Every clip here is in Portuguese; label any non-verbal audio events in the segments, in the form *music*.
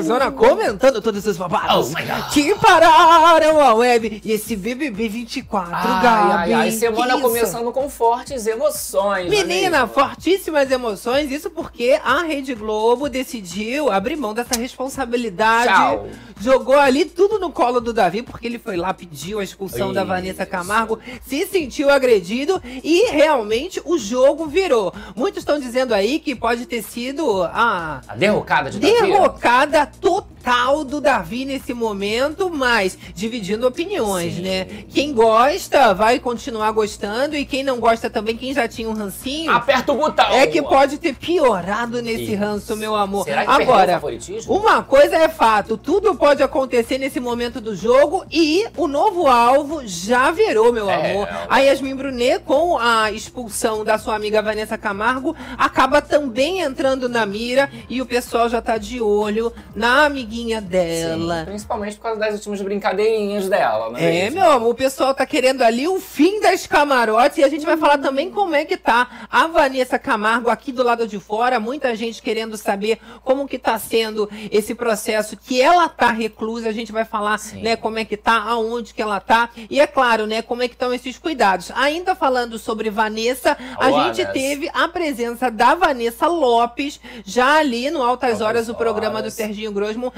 uma livezona comentando todos os babados Oh que pararam a web. E esse BBB 24, Gabi. Ai, ai, ai, semana começando com fortes emoções. não é Menina, mesmo? fortíssimas emoções. Isso porque a Rede Globo decidiu abrir mão dessa responsabilidade. Tchau. Jogou ali tudo no colo do Davi, porque ele foi lá, pediu a expulsão da Isso. Vanessa Camargo, se sentiu agredido e realmente o jogo virou. Muitos estão dizendo aí que pode ter sido a A derrocada de Davi. derrocada total do Davi nesse momento, mas dividindo opiniões, Sim. né? Quem gosta vai continuar gostando e quem não gosta também, quem já tinha um rancinho, Aperta o botão. é que pode ter piorado nesse Isso. ranço, meu amor. Será que Agora, uma coisa é fato, tudo pode acontecer nesse momento do jogo e o novo alvo já virou, meu É. amor. A Yasmin Brunet, com a expulsão da sua amiga Vanessa Camargo, acaba também entrando na mira e o pessoal já tá de olho na amiguinha Sim, dela. principalmente por causa das últimas brincadeirinhas dela, não é, É, mesmo? meu amor, o pessoal tá querendo ali o fim das camarotes e a gente vai falar também como é que tá a Vanessa Camargo aqui do lado de fora. Muita gente querendo saber como que tá sendo esse processo que ela tá reclusa. A gente vai falar, Sim. né, como é que tá, aonde que ela tá e é claro, né, como é que estão esses cuidados. Ainda falando sobre Vanessa, a gente teve a presença da Vanessa Lopes já ali no Altas Altas Horas, o programa do. Serginho Grossman,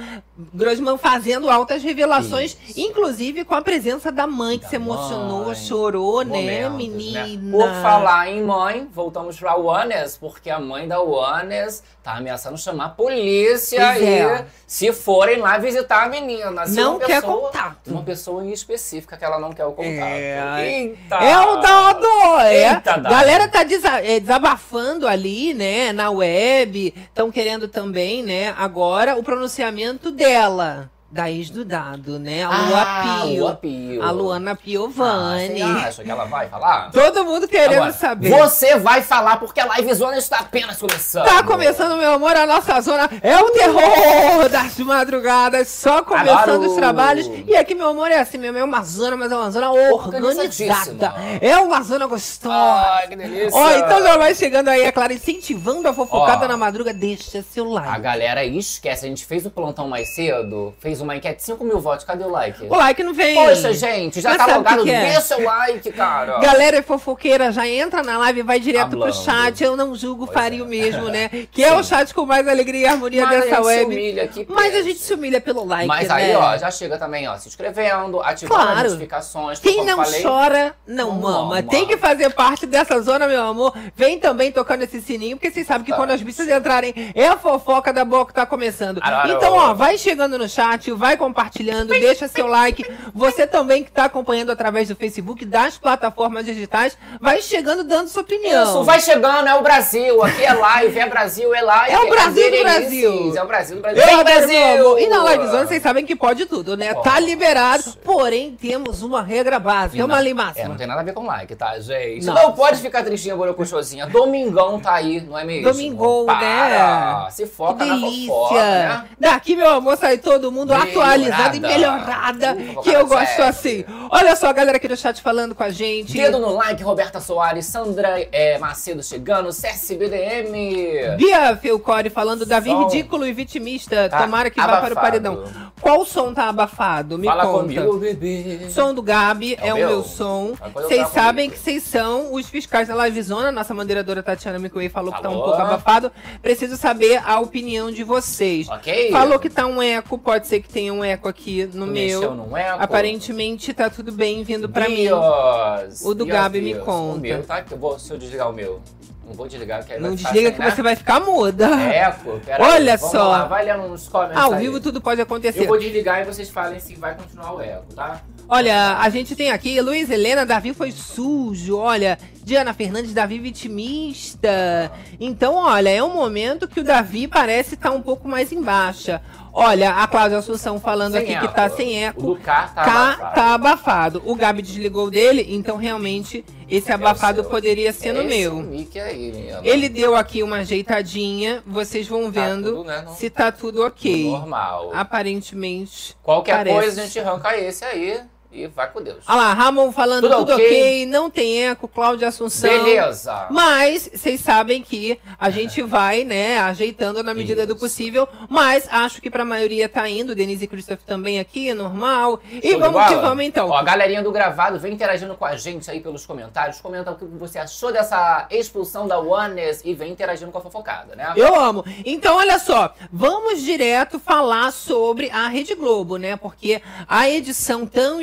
Grossman fazendo altas revelações, Isso. inclusive com a presença da mãe que Da se emocionou, mãe. chorou, né, Momentos, menina? Por falar em mãe, voltamos pra Wanes, porque a mãe da Wanes tá ameaçando chamar a polícia Pois e é. se forem lá visitar a menina. Se Não quer pessoa- contato. Uma pessoa em específica que ela não quer o contato. É, Eita! É o dado! É. Eita. Galera tá é, desabafando ali, né, na web. Estão querendo também, né, agora o pronunciamento dela. Da ex do dado, né? A Lua Ah, Pio. Lua Pio. A Luana Ah, Piovani. você acha que ela vai falar? Todo mundo querendo Agora, saber. Você vai falar porque a live zona está apenas começando. Tá começando, meu amor, a nossa zona é o terror das madrugadas, só começando Adoro. os trabalhos. E aqui, meu amor, é assim mesmo, é uma zona, mas é uma zona organizada. É uma zona gostosa. Ai, que delícia. Ó, então já vai chegando aí, é claro, incentivando a fofocada Ó. na madruga, deixa seu A like. galera aí esquece, a gente fez o plantão mais cedo, fez uma enquete, 5 mil votos, cadê o like? O like não vem. Poxa, gente, já Mas tá logado, que é? deixa o like, cara. Galera é fofoqueira, já entra na live e vai direto pro Hablando. chat. Eu não julgo, Pois faria é. o mesmo, né? *laughs* Que é o chat com mais alegria e harmonia Mas a dessa gente se web. humilha aqui, Mas a gente se humilha pelo like, Mas né? aí, ó, já chega também, ó, se inscrevendo, ativando Claro. as notificações. Quem não falei. chora, não, Não mama. mama. Tem que fazer parte dessa zona, meu amor. Vem também tocando esse sininho, porque vocês sabem que quando as bichas entrarem, é a fofoca da boa que tá começando. Então, ó, vai chegando no chat, vai compartilhando, deixa seu like. Você também que tá acompanhando através do Facebook, das plataformas digitais, vai chegando dando sua opinião. Isso, vai chegando, é o Brasil. Aqui é live, é Brasil, é live. É o Brasil do Berenices, Brasil. É o Brasil do Brasil. Adoro, meu Brasil! E na livezona vocês sabem que pode tudo, né? Tá liberado, porém temos uma regra básica, uma lei máxima. É, não tem nada a ver com like, tá, gente? Não. Não, pode ficar tristinha, borocochosinha. Domingão tá aí, não é mesmo? Domingão, Para. né? Se foca Que na delícia! fofoca, né? Daqui, meu amor, sai todo mundo atualizado e melhorada. Que eu gosto séria. assim. Olha só a galera aqui do chat falando com a gente. Dedo no like, Roberta Soares, Sandra é, Macedo chegando, CSBDM. Bia Felcore falando Davi Som. ridículo e vitimista. Tá Tomara que vá para o abafado. paredão. Qual som tá abafado? Me Fala conta. comigo, bebê. Som do Gabi é, É o meu, meu. som. Vocês sabem comigo. que vocês são os fiscais da Livezona. Nossa moderadora Tatiana Micuei falou que tá um pouco abafado. Preciso saber a opinião de vocês. Ok? Falou que tá um eco, pode ser que tenha um eco aqui no meu. no eco? Aparentemente tá tudo bem vindo pra mim. O do Bios, Gabi me Bios. conta. O meu, tá? Eu vou, se eu desligar o meu. Não vou desligar, que aí Não desliga que você vai ficar muda. Eco, pera Olha aí, só. Lá, vai lendo nos comentários. Ao vivo tudo pode acontecer. Eu vou desligar e vocês falem se vai continuar o eco, tá? Olha, a gente tem aqui Luiz Helena, Davi foi sujo. Olha, Diana Fernandes, Davi vitimista. Então, olha, é um momento que o Davi parece estar um pouco mais em baixa. Olha, a Cláudia Assunção falando Sem aqui eco. que tá sem O eco. K tá K abafado. tá abafado. O Gabi desligou o dele, então realmente esse É o abafado seu. poderia ser no meu. aí. Ele deu aqui uma ajeitadinha, vocês vão Tá vendo tudo, né, se tá tudo ok. Normal. Aparentemente. Qualquer parece. coisa a gente arranca esse aí. E vai com Deus. Olha lá, Ramon falando Tudo tudo, ok? ok, não tem eco, Cláudia Assunção. Beleza. Mas vocês sabem que a gente vai, né, ajeitando na medida do Isso. possível. Mas acho que pra maioria tá indo. Denise e Christoph também aqui, normal. E Show de vamos que vamos então. Ó, a galerinha do gravado vem interagindo com a gente aí pelos comentários. Comenta o que você achou dessa expulsão da Oneness e vem interagindo com a fofocada, né? Eu amo. Então, olha só, vamos direto falar sobre a Rede Globo, né? Porque a edição tão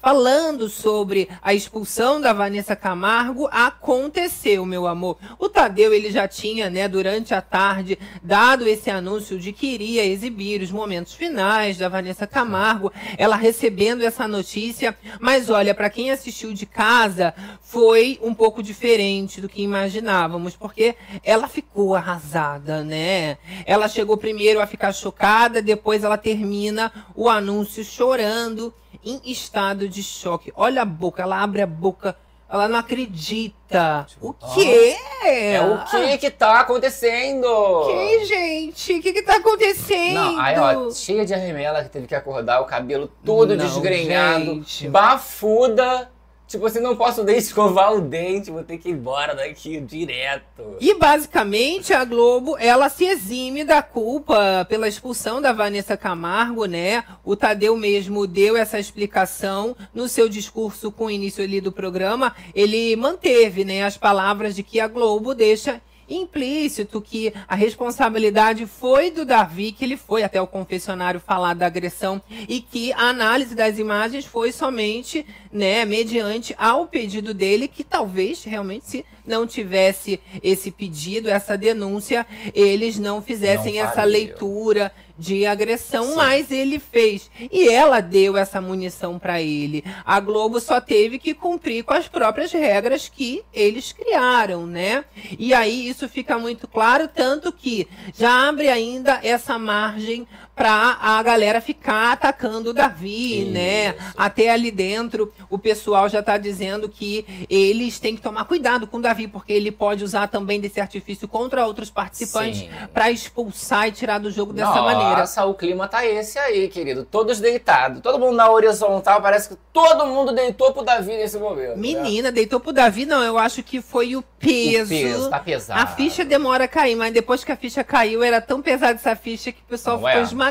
falando sobre a expulsão da Vanessa Camargo, aconteceu, meu amor. O Tadeu, ele já tinha, né, durante a tarde, dado esse anúncio de que iria exibir os momentos finais da Vanessa Camargo, ela recebendo essa notícia. Mas olha, para quem assistiu de casa, foi um pouco diferente do que imaginávamos, porque ela ficou arrasada, né? Ela chegou primeiro a ficar chocada, depois ela termina o anúncio chorando, em estado de choque. Olha a boca, ela abre a boca, ela não acredita. O quê? É o que que tá acontecendo? Que, gente? O que que tá acontecendo? Não, aí ó, cheia de arremela que teve que acordar, o cabelo todo Não, desgrenhado, gente. bafuda. Tipo assim, não posso nem *laughs* escovar o dente, vou ter que ir embora daqui direto. E basicamente a Globo, ela se exime da culpa pela expulsão da Vanessa Camargo, né? O Tadeu mesmo deu essa explicação no seu discurso com o início ali do programa. Ele manteve, né, as palavras de que a Globo deixa implícito que a responsabilidade foi do Davi, que ele foi até o confessionário falar da agressão e que a análise das imagens foi somente, né, mediante ao pedido dele, que talvez realmente se não tivesse esse pedido, essa denúncia, eles não fizessem Não essa leitura de agressão, Sim. mas ele fez. E ela deu essa munição para ele. A Globo só teve que cumprir com as próprias regras que eles criaram, né? E aí isso fica muito claro, tanto que já abre ainda essa margem para a galera ficar atacando o Davi, Isso. né? Até ali dentro, o pessoal já tá dizendo que eles têm que tomar cuidado com o Davi, porque ele pode usar também desse artifício contra outros participantes para expulsar e tirar do jogo dessa maneira. Nossa, o clima tá esse aí, querido. Todos deitados. Todo mundo na horizontal. Parece que todo mundo deitou pro Davi nesse momento. né? Menina, deitou pro Davi, não. Eu acho que foi o O peso. peso, tá pesado. A ficha demora a cair, mas depois que a ficha caiu, era tão pesada essa ficha que o pessoal Não ficou é? esmagado,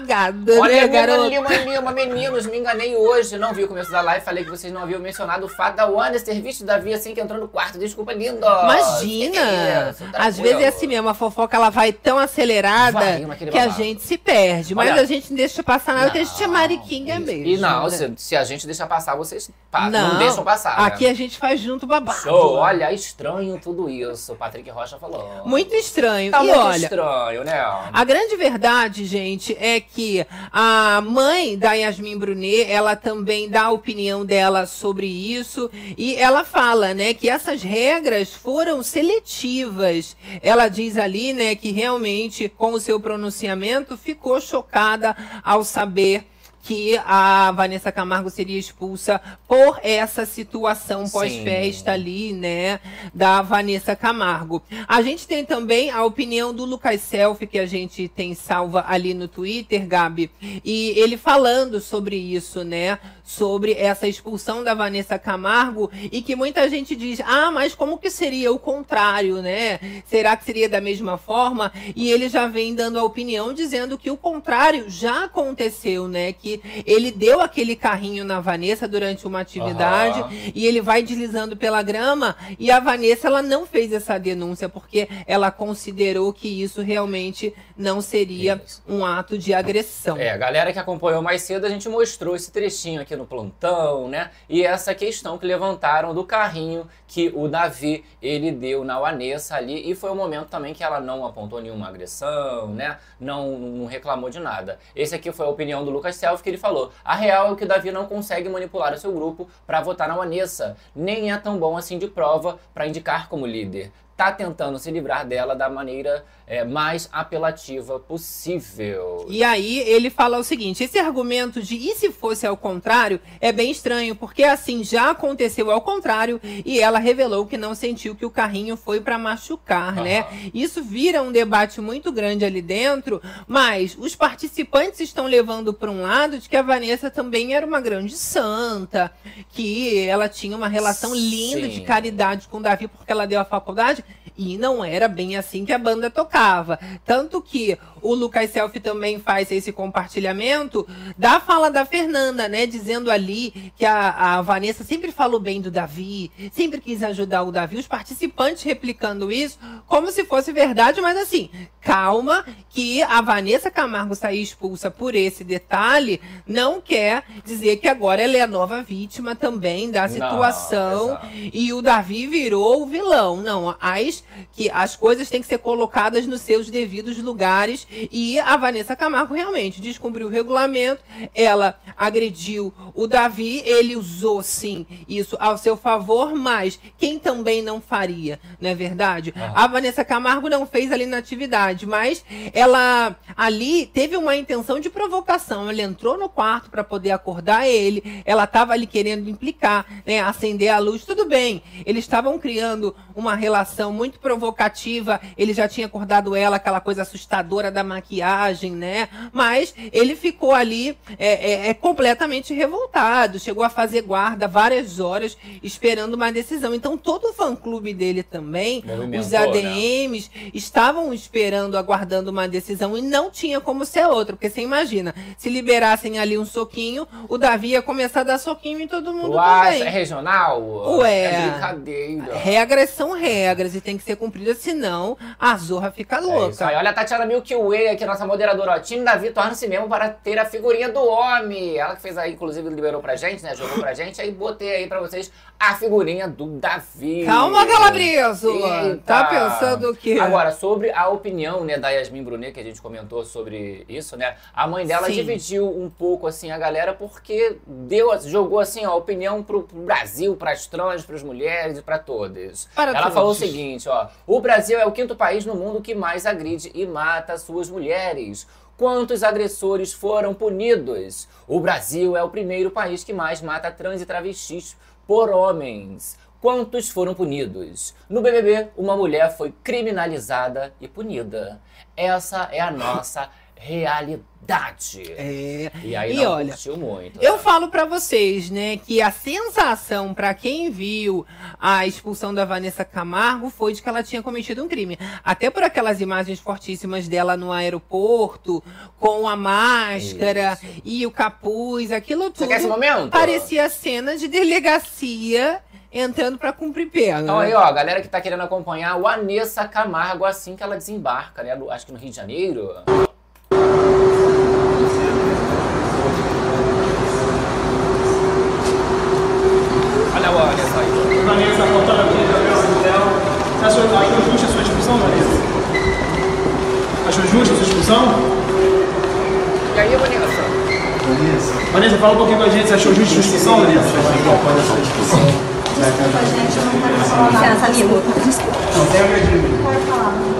Olha, né, Lima, garoto? Lima, Lima, meninos, me enganei hoje. Não vi o começo da live, falei que vocês não haviam mencionado o fato da Wanda ter visto Davi assim que entrou no quarto. Desculpa, lindo. Imagina! Isso, Às vezes é assim mesmo, a fofoca ela vai tão acelerada Vai, que a babado. gente se perde. Mas Olha- a gente não deixa passar nada, porque a gente é Não, mariquinha isso. mesmo. E não, né? se, se a gente deixar passar, vocês pa- não, deixam passar. né? Aqui a gente faz junto babado. Show, olha, estranho tudo isso. O Patrick Rocha falou. Muito estranho. Tá e muito olha, estranho, né? A grande verdade, gente, é que a mãe da Yasmin Brunet, ela também dá a opinião dela sobre isso e ela fala, né, que essas regras foram seletivas. Ela diz ali, né, que realmente com o seu pronunciamento ficou chocada ao saber que a Vanessa Camargo seria expulsa por essa situação pós-festa ali, né, da Vanessa Camargo. A gente tem também a opinião do Lucas Selfie, que a gente tem salva ali no Twitter, Gabi, e ele falando sobre isso, né, sobre essa expulsão da Vanessa Camargo, e que muita gente diz, ah, mas como que seria o contrário, né? Será que seria da mesma forma? E ele já vem dando a opinião dizendo que o contrário já aconteceu, né? Que ele deu aquele carrinho na Vanessa durante uma atividade Aham. e ele vai deslizando pela grama e a Vanessa ela não fez essa denúncia porque ela considerou que isso realmente não seria Isso. um ato de agressão. É, a galera que acompanhou mais cedo, a gente mostrou esse trechinho aqui no plantão, né? E essa questão que levantaram do carrinho que o Davi, ele deu na Vanessa ali. E foi o momento também que ela não apontou nenhuma agressão, né? Não, não reclamou de nada. Esse aqui foi a opinião do Lucas Self, que ele falou. A real é que o Davi não consegue manipular o seu grupo pra votar na Vanessa. Nem é tão bom assim de prova pra indicar como líder. tá tentando se livrar dela da maneira é, mais apelativa possível. E aí ele fala o seguinte: esse argumento de e se fosse ao contrário é bem estranho, porque assim já aconteceu ao contrário e ela revelou que não sentiu que o carrinho foi para machucar, uhum. né? Isso vira um debate muito grande ali dentro, mas os participantes estão levando para um lado de que a Vanessa também era uma grande santa, que ela tinha uma relação linda Sim. de caridade com o Davi porque ela deu a faculdade e não era bem assim que a banda tocava. Tanto que o Lucas Selfie também faz esse compartilhamento da fala da Fernanda, né? Dizendo ali que a, a Vanessa sempre falou bem do Davi, sempre quis ajudar o Davi. Os participantes replicando isso como se fosse verdade, mas assim, calma, que a Vanessa Camargo sair expulsa por esse detalhe não quer dizer que agora ela é a nova vítima também da situação não, e o Davi virou o vilão. Não, as, que as coisas têm que ser colocadas nos seus devidos lugares e a Vanessa Camargo realmente descumpriu o regulamento, ela agrediu o Davi, ele usou sim isso ao seu favor, mas quem também não faria, não é verdade? Ah. A Vanessa Camargo não fez ali na atividade, mas ela ali teve uma intenção de provocação. Ela entrou no quarto para poder acordar ele, ela estava ali querendo implicar, né, acender a luz, tudo bem. Eles estavam criando uma relação muito provocativa, ele já tinha acordado ela, aquela coisa assustadora da maquiagem, né? Mas ele ficou ali é, é, é, completamente revoltado, chegou a fazer guarda várias horas esperando uma decisão. Então todo o fã-clube dele também, os ADMs, né? estavam esperando, aguardando uma decisão e não tinha como ser outra, porque você imagina, se liberassem ali um soquinho, o Davi ia começar a dar soquinho em todo mundo Uai, também. é regional? Ué, é brincadeira. Regras são regras e tem que ser cumpridas, senão a zorra fica é louca. É Olha a Tatiana Milk Way aqui, nossa moderadora, ó. Time Davi torna-se mesmo para ter a figurinha do homem. Ela que fez aí, inclusive, liberou pra gente, né? Jogou pra gente. Aí botei aí pra vocês a figurinha do Davi. Calma, Calabreso! Tá pensando o quê? Agora, sobre a opinião, né, da Yasmin Brunet, que a gente comentou sobre isso, né? A mãe dela Sim. dividiu um pouco, assim, a galera, porque deu, jogou, assim, a opinião pro, pro Brasil, pras trans, pras mulheres e pra todas. Para Ela todos. falou o seguinte, O Brasil é o quinto país no mundo que mais agride e mata suas mulheres. Quantos agressores foram punidos? O Brasil é o primeiro país que mais mata trans e travestis por homens. Quantos foram punidos? No BBB, uma mulher foi criminalizada e punida. Essa é a nossa realidade. É. E aí e olha, muito. Eu né? falo para vocês, né, que a sensação para quem viu a expulsão da Vanessa Camargo foi de que ela tinha cometido um crime. Até por aquelas imagens fortíssimas dela no aeroporto, com a máscara Isso. e o capuz, aquilo tudo. Você quer esse momento? Parecia cena de delegacia entrando para cumprir pena. Então aí, ó, a galera que tá querendo acompanhar o Anessa Camargo assim que ela desembarca, né? Acho que no Rio de Janeiro. Olha o Vanessa aí. Vanessa, faltando aqui, Gabriel Você achou, achou justa a sua expulsão, Vanessa? Achou justa a sua expulsão? E aí, Vanessa? Vanessa. Vanessa, fala um pouquinho com a gente. Você achou justa a sua expulsão, Vanessa? Pode a sua expulsão. Desculpa, gente, eu não quero falar. Licença, amigo. Desculpa. Não, tem a Pode falar.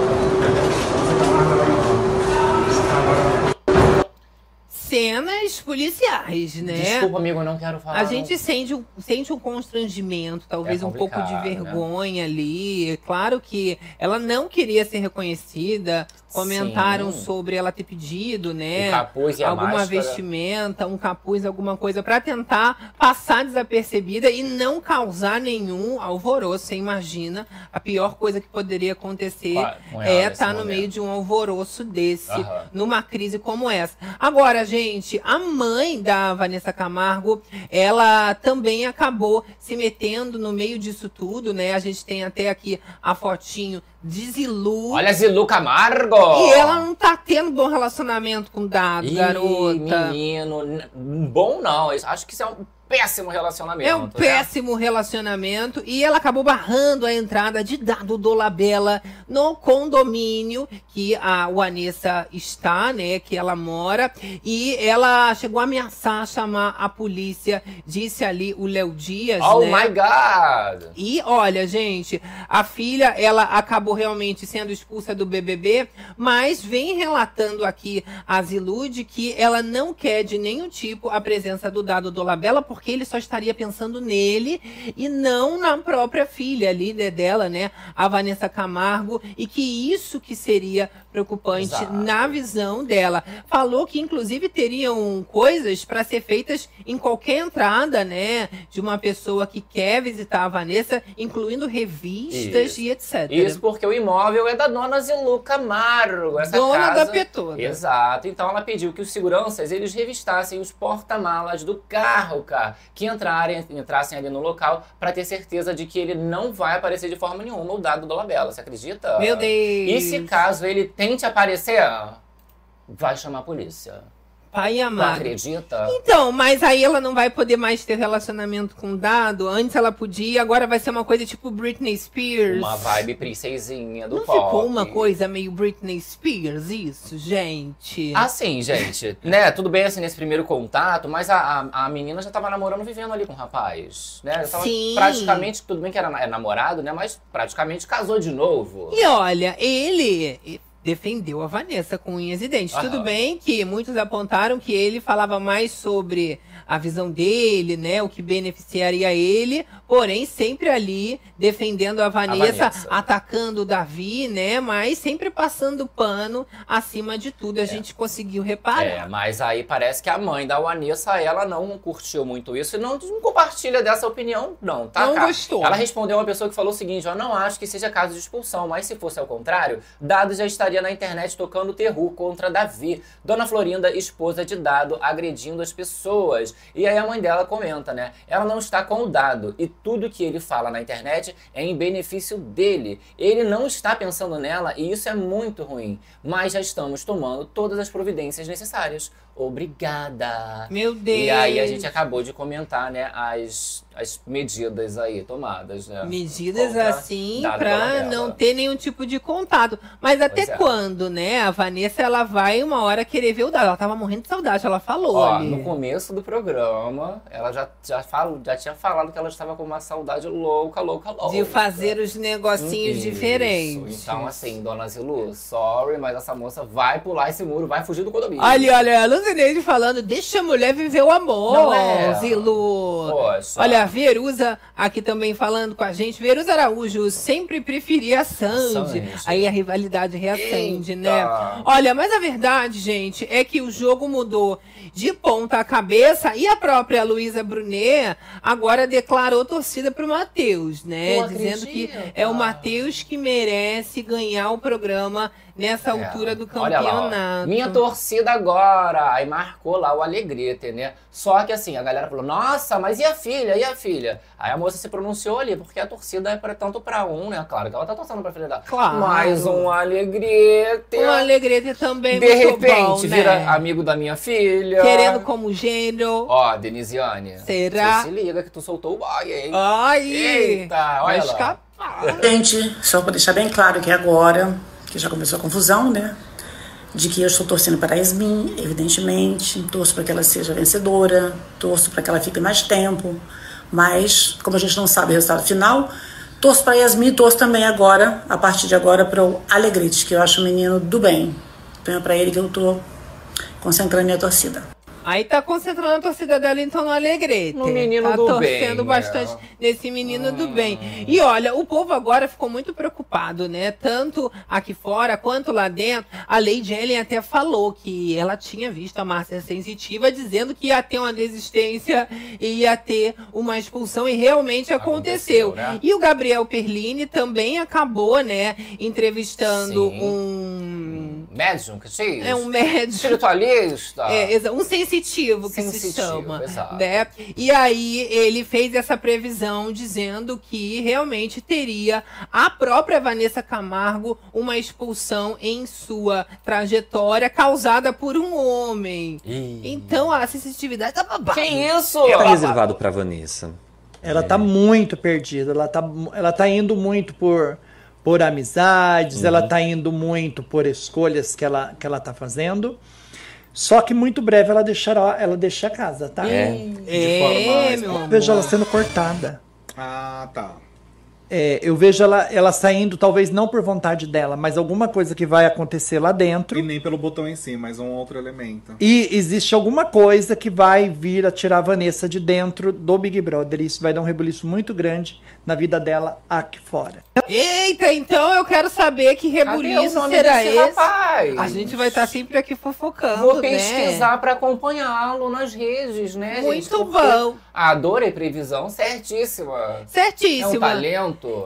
cenas policiais, né? Desculpa, amigo, eu não quero falar. A gente sente um, sente um constrangimento, talvez é um pouco de né? vergonha né? ali. Claro que ela não queria ser reconhecida. Comentaram Sim. sobre ela ter pedido, né? Um capuz e alguma máscara. vestimenta, um capuz, alguma coisa para tentar passar desapercebida e não causar nenhum alvoroço. Você imagina? A pior coisa que poderia acontecer é estar tá no meio de um alvoroço desse, uhum. numa crise como essa. Agora, gente, a mãe da Vanessa Camargo, ela também acabou se metendo no meio disso tudo, né? A gente tem até aqui a fotinho de Zilu. Olha Zilu Camargo! E ela não tá tendo bom relacionamento com o Dado, Ih, garota. menino. Bom não. Acho que isso é um péssimo relacionamento. É um né? péssimo relacionamento e ela acabou barrando a entrada de Dado Dolabella no condomínio que a Vanessa está, né, que ela mora, e ela chegou a ameaçar chamar a polícia, disse ali o Léo Dias, Oh né? my God! E olha, gente, a filha, ela acabou realmente sendo expulsa do BBB, mas vem relatando aqui a Zilude que ela não quer de nenhum tipo a presença do Dado Dolabella, porque ele só estaria pensando nele e não na própria filha, líder dela, né, a Vanessa Camargo, e que isso que seria preocupante Exato. na visão dela. Falou que inclusive teriam coisas para ser feitas em qualquer entrada, né, de uma pessoa que quer visitar a Vanessa, incluindo revistas Isso. e etc. Isso porque o imóvel é da dona Zilu Camargo. Essa Dona casa... da Petoda. Exato. Então ela pediu que os seguranças eles revistassem os porta-malas do carro, cara, que entrarem, entrassem ali no local para ter certeza de que ele não vai aparecer de forma nenhuma o dado do Labela. Você acredita? Meu Deus. E se caso ele tente aparecer, vai chamar a polícia. Pai amado. acredita? Então, mas aí ela não vai poder mais ter relacionamento com o Dado. Antes ela podia, agora vai ser uma coisa tipo Britney Spears. Uma vibe princesinha do Não pop. ficou uma coisa meio Britney Spears isso, gente? Assim, gente, né? Tudo bem assim nesse primeiro contato, mas a, a, a menina já tava namorando, vivendo ali com o rapaz, né? Já tava Sim. praticamente, tudo bem que era é namorado, né? Mas praticamente casou de novo. E olha, ele defendeu a Vanessa com unhas e dentes. Aham. Tudo bem que muitos apontaram que ele falava mais sobre a visão dele, né, o que beneficiaria ele, porém sempre ali defendendo a Vanessa, Vanessa. atacando o Davi, né, mas sempre passando pano acima de tudo. A gente conseguiu É, reparar. mas aí parece que a mãe da Vanessa, ela não curtiu muito isso e não, não compartilha dessa opinião, não, tá? Não cara? gostou. Ela respondeu uma pessoa que falou o seguinte: Eu não acho que seja caso de expulsão, mas se fosse ao contrário, Dado já estaria na internet tocando terror contra Davi. Dona Florinda, esposa de Dado, agredindo as pessoas. E aí a mãe dela comenta, né? Ela não está com o Dado e tudo que ele fala na internet é em benefício dele. Ele não está pensando nela e isso é muito ruim. Mas já estamos tomando todas as providências necessárias. Obrigada. Meu Deus. E aí a gente acabou de comentar, né, as, as medidas aí tomadas, né? Medidas assim Dolabella. não ter nenhum tipo de contato. Mas até é. quando, né? A Vanessa ela vai uma hora querer ver o dado. Ela tava morrendo de saudade, ela falou Ó, ali. no começo do programa, ela já, já, falo, já tinha falado que ela estava com uma saudade louca, louca, louca. De fazer os negocinhos Isso. diferentes. Então, assim, dona Zilu, sorry, mas essa moça vai pular esse muro, vai fugir do condomínio. Olha, olha, a Lucineide falando, deixa a mulher viver o amor, Não é? Zilu. Poxa. Olha, a Verusa aqui também falando com a gente. Verusa Araújo sempre preferia a Sandy. Sandy. Aí a rivalidade reacende, Eita. né? Olha, mas a verdade, gente, é que o jogo mudou de ponta a cabeça e a própria Luísa Brunet agora declarou torcida pro Matheus, né? Dizendo que é o Matheus que merece ganhar o programa nessa É. altura do lá, ó. campeonato. Minha torcida agora. Aí marcou lá o Alegrete, né? Só que assim, a galera falou, nossa, mas e a filha? E a filha? Aí a moça se pronunciou ali, porque a torcida é pra, tanto pra um, né? Claro que ela tá torcendo pra filha dela. Claro. Mais um Alegrete. O Alegrete também De muito repente, bom, vira né? amigo da minha filha. Querendo como gênero. Ó, Denisiane. Será? Você se liga que tu soltou o boy, hein? Ai! Eita, olha vai lá. escapar. Gente, só para deixar bem claro que agora, que já começou a confusão, né? De que eu estou torcendo para a Yasmin, evidentemente, torço para que ela seja vencedora, torço para que ela fique mais tempo, mas como a gente não sabe o resultado final, torço para a Yasmin e torço também agora, a partir de agora, para o Alegrete, que eu acho um menino do bem. Então é para ele que eu estou concentrando minha torcida. Aí tá concentrando a torcida dela então no Alegrete. No menino tá do torcendo bem, bastante né? nesse menino do bem. E olha, o povo agora ficou muito preocupado, né? Tanto aqui fora quanto lá dentro. A Lady Ellen até falou que ela tinha visto a Márcia Sensitiva dizendo que ia ter uma desistência e ia ter uma expulsão e realmente aconteceu. Aconteceu, né? E o Gabriel Perlini também acabou, né, entrevistando Sim. um médium que diz? É um médium. Espiritualista. É, um sensitivo que se Sensitivo, chama. exato. Né? E aí ele fez essa previsão dizendo que realmente teria a própria Vanessa Camargo uma expulsão em sua trajetória causada por um homem. Ih. Então a sensitividade tá babada. Que isso? Tá reservado pra Vanessa. Ela tá muito perdida, ela tá, ela tá indo muito por, por amizades, ela tá indo muito por escolhas que ela, que ela tá fazendo. Só que muito breve ela deixará, ela deixa a casa, tá? É. É, meu Eu amor. vejo ela sendo cortada. Ah, tá. É, eu vejo ela, ela saindo, talvez não por vontade dela, mas alguma coisa que vai acontecer lá dentro. E nem pelo botão em si, mas um outro elemento. E existe alguma coisa que vai vir a tirar a Vanessa de dentro do Big Brother. Isso vai dar um rebuliço muito grande na vida dela aqui fora. Eita, então eu quero saber que rebuliço será esse. rapaz? A gente vai estar sempre aqui fofocando, Vou né? pesquisar pra acompanhá-lo nas redes, né, gente? Muito Porque bom. Adorei previsão, certíssima. É um Certíssima.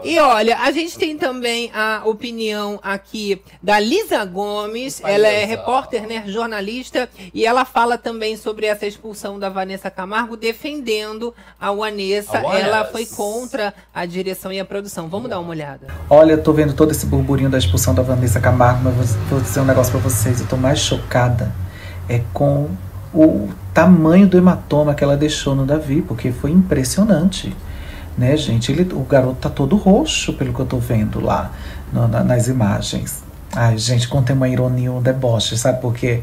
E olha, a gente tem também a opinião aqui da Lisa Gomes. Ela é repórter, né, jornalista, e ela fala também sobre essa expulsão da Vanessa Camargo, defendendo a Vanessa. Ela foi contra a direção e a produção. Vamos dar uma olhada. Olha, eu tô vendo todo esse burburinho da expulsão da Vanessa Camargo, mas vou, vou dizer um negócio pra vocês. Eu tô mais chocada é com o tamanho do hematoma que ela deixou no Davi, porque foi impressionante. Né, gente? Ele, o garoto tá todo roxo, pelo que eu tô vendo lá no- na- nas imagens. Ai, gente, contém uma ironia, um deboche, sabe por quê?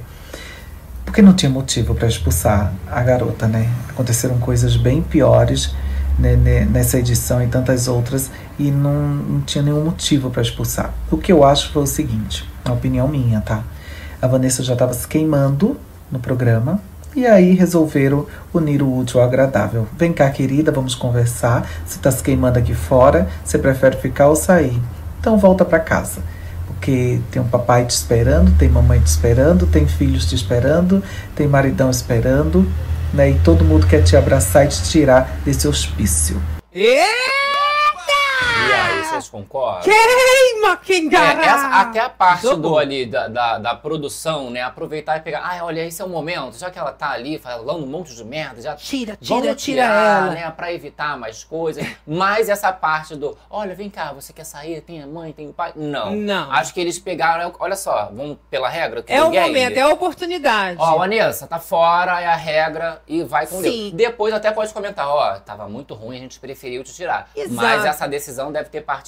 Porque não tinha motivo para expulsar a garota, né? Aconteceram coisas bem piores né, né, nessa edição e tantas outras e não, não tinha nenhum motivo para expulsar. O que eu acho foi o seguinte, a opinião minha, tá? A Vanessa já estava se queimando no programa e aí resolveram unir o útil ao agradável. Vem cá, querida, vamos conversar. Você tá se queimando aqui fora, você prefere ficar ou sair? Então volta para casa porque tem um papai te esperando, tem mamãe te esperando, tem filhos te esperando, tem maridão esperando, né? E todo mundo quer te abraçar e te tirar desse hospício. Aí, vocês concordam? Queima quem É, gará! essa- até a parte Jogo. do ali da, da, da produção, né? Aproveitar e pegar. Ah, olha, esse é o momento. Já que ela tá ali falando um monte de merda, já Tira, Vamos tira, tira tirar, ela. né? Pra evitar mais coisas. Mas essa parte do, olha, vem cá, você quer sair? Tem a mãe, tem o pai? Não. Não. Acho que eles pegaram, olha só, vamos pela regra. É o momento, é a oportunidade. Ó, Vanessa, tá fora, é a regra e vai com Sim. Deus. Depois até pode comentar, ó, tava muito ruim, a gente preferiu te tirar. Exato. Mas essa decisão deve ter partido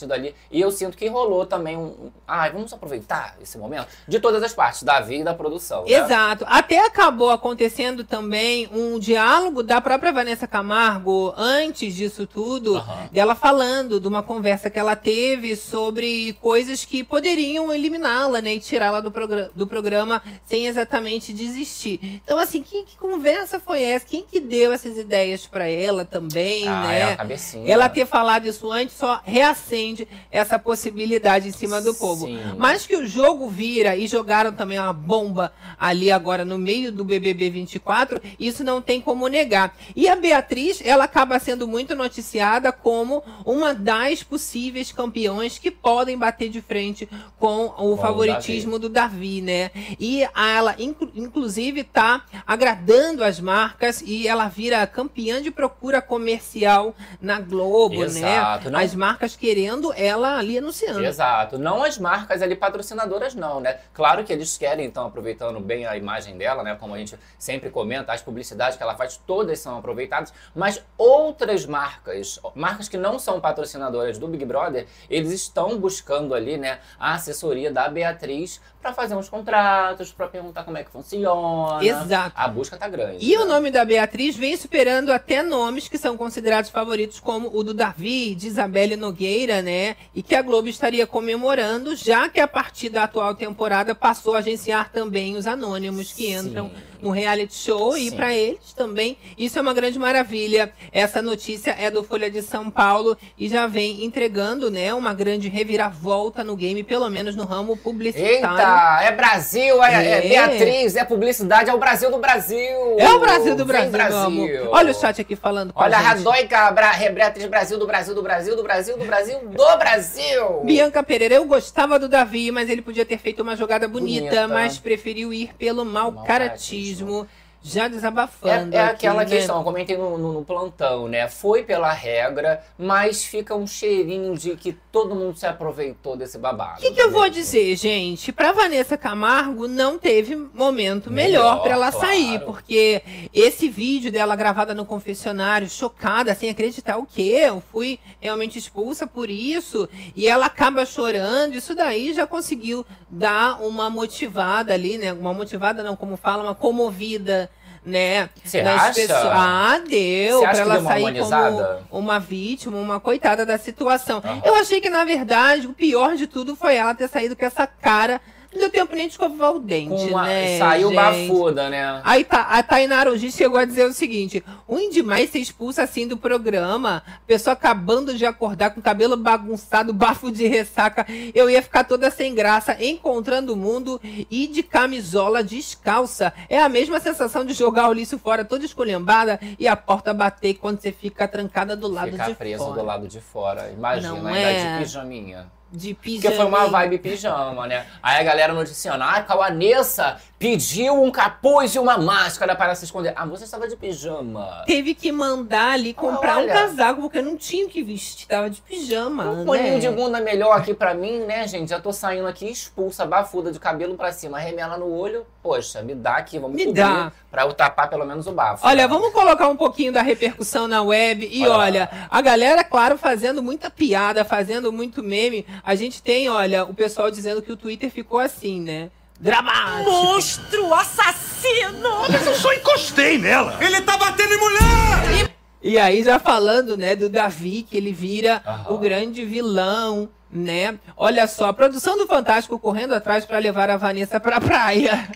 E eu sinto que rolou também um. Ai, vamos aproveitar esse momento. De todas as partes, da vida e da produção. né? Exato. Até acabou acontecendo também um diálogo da própria Vanessa Camargo antes disso tudo, Aham. dela falando de uma conversa que ela teve sobre coisas que poderiam eliminá-la, né, e tirá-la do, progra- do programa sem exatamente desistir. Então, assim, que, que conversa foi essa? Quem que deu essas ideias pra ela também, Ah, né? é. Ela ter falado isso antes só reacende essa possibilidade em cima do povo. Sim. Mas que o jogo vira e jogaram também uma bomba ali agora no meio do BBB 24, isso não tem como negar. E a Beatriz, ela acaba sendo muito noticiada como uma das possíveis campeões que podem bater de frente com o o favoritismo do Davi, né? E ela, inclu- inclusive, tá agradando as marcas e ela vira campeã de procura comercial na Globo, Exato, né? não- As marcas querendo ela ali anunciando. Exato. Não as marcas ali patrocinadoras, não, né? Claro que eles querem, então, aproveitando bem a imagem dela, né? Como a gente sempre comenta, as publicidades que ela faz, todas são aproveitadas. Mas outras marcas, marcas que não são patrocinadoras do Big Brother, eles estão buscando ali, né? A assessoria da Beatriz para fazer uns contratos, para perguntar como é que funciona. Exato. A busca tá grande. E né? o nome da Beatriz vem superando até nomes que são considerados favoritos, como o do Davi, de Isabelle Nogueira, né? E que a Globo estaria comemorando, já que a partir da atual temporada passou a agenciar também os anônimos que Sim. No reality show. E Sim. para eles também, isso é uma grande maravilha. Essa notícia é do Folha de São Paulo e já vem entregando, né, uma grande reviravolta no game, pelo menos no ramo publicitário. Eita! é Brasil, é, é É. Beatriz, é publicidade, é o Brasil do Brasil. É o Brasil do Brasil, amor. Olha o chat aqui falando com Olha, a. Radoica, Bra Beatriz Brasil do Brasil, do Brasil, do Brasil, do Brasil, do Brasil. Bianca Pereira, eu gostava do Davi, mas ele podia ter feito uma jogada bonita, Bonita. mas preferiu ir pelo Mau caratismo, turismo já desabafando. É, é aqui, aquela né? questão, eu comentei no, no- no plantão, né? Foi pela regra, mas fica um cheirinho de que todo mundo se aproveitou desse babado. O que, que eu vou dizer, gente? Pra Vanessa Camargo não teve momento melhor, Melhor, pra ela claro. sair, porque esse vídeo dela gravada no confessionário, chocada, sem acreditar o quê? Eu fui realmente expulsa por isso, e ela acaba chorando, isso daí já conseguiu dar uma motivada ali, né? Uma motivada não, como fala, uma comovida. Né? Você nas acha? pessoas. Ah, deu. Você Pra acha que ela uma sair humanizada? como uma vítima, uma coitada da situação. Aham. Eu achei que, na verdade, o pior de tudo foi ela ter saído com essa cara. Não deu tempo nem de escovar o dente, uma- né? Saiu gente? bafuda, né? Aí tá, a Tainara hoje chegou a dizer o seguinte: ruim demais ser expulsa assim do programa. Pessoa acabando de acordar com cabelo bagunçado, *laughs* bafo de ressaca. Eu ia ficar toda sem graça, encontrando o mundo e de camisola descalça. É a mesma sensação de jogar o lixo fora toda esculhambada e a porta bater quando você fica trancada do lado de preso fora. do lado de fora. Imagina, Não ainda é? de pijaminha. De Porque pijama. foi uma vibe pijama, né? Aí a galera noticiando, ah, Cauanessa pediu um capuz e uma máscara para se esconder. A moça estava de pijama. Teve que mandar ali comprar um Olha. casaco, porque não tinha o que vestir, tava de pijama. Um né? paninho de bunda melhor aqui pra mim, né, gente? Já tô saindo aqui expulsa, bafuda, de cabelo pra cima, remela no olho. Poxa, me dá aqui, vamos Me dá. pra eu tapar pelo menos o bafo. Olha, vamos colocar um pouquinho da repercussão na web. E Olha olha, a galera, claro, fazendo muita piada, fazendo muito meme. A gente tem, olha, o pessoal dizendo que o Twitter ficou assim, né? Dramático. Monstro assassino! Eu só encostei nela. Ele tá batendo em mulher! E aí, já falando, né, do Davi, que ele vira Aham. o grande vilão, né? Olha só, a produção do Fantástico correndo atrás pra levar a Vanessa pra praia.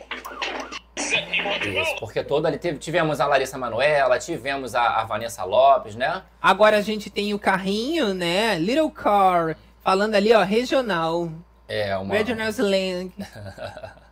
Isso, porque toda ali teve- tivemos a Larissa Manoela, tivemos a, a Vanessa Lopes, né? Agora a gente tem o carrinho, né? Little Car, falando ali, ó, regional. É, uma. Regional slang. *laughs*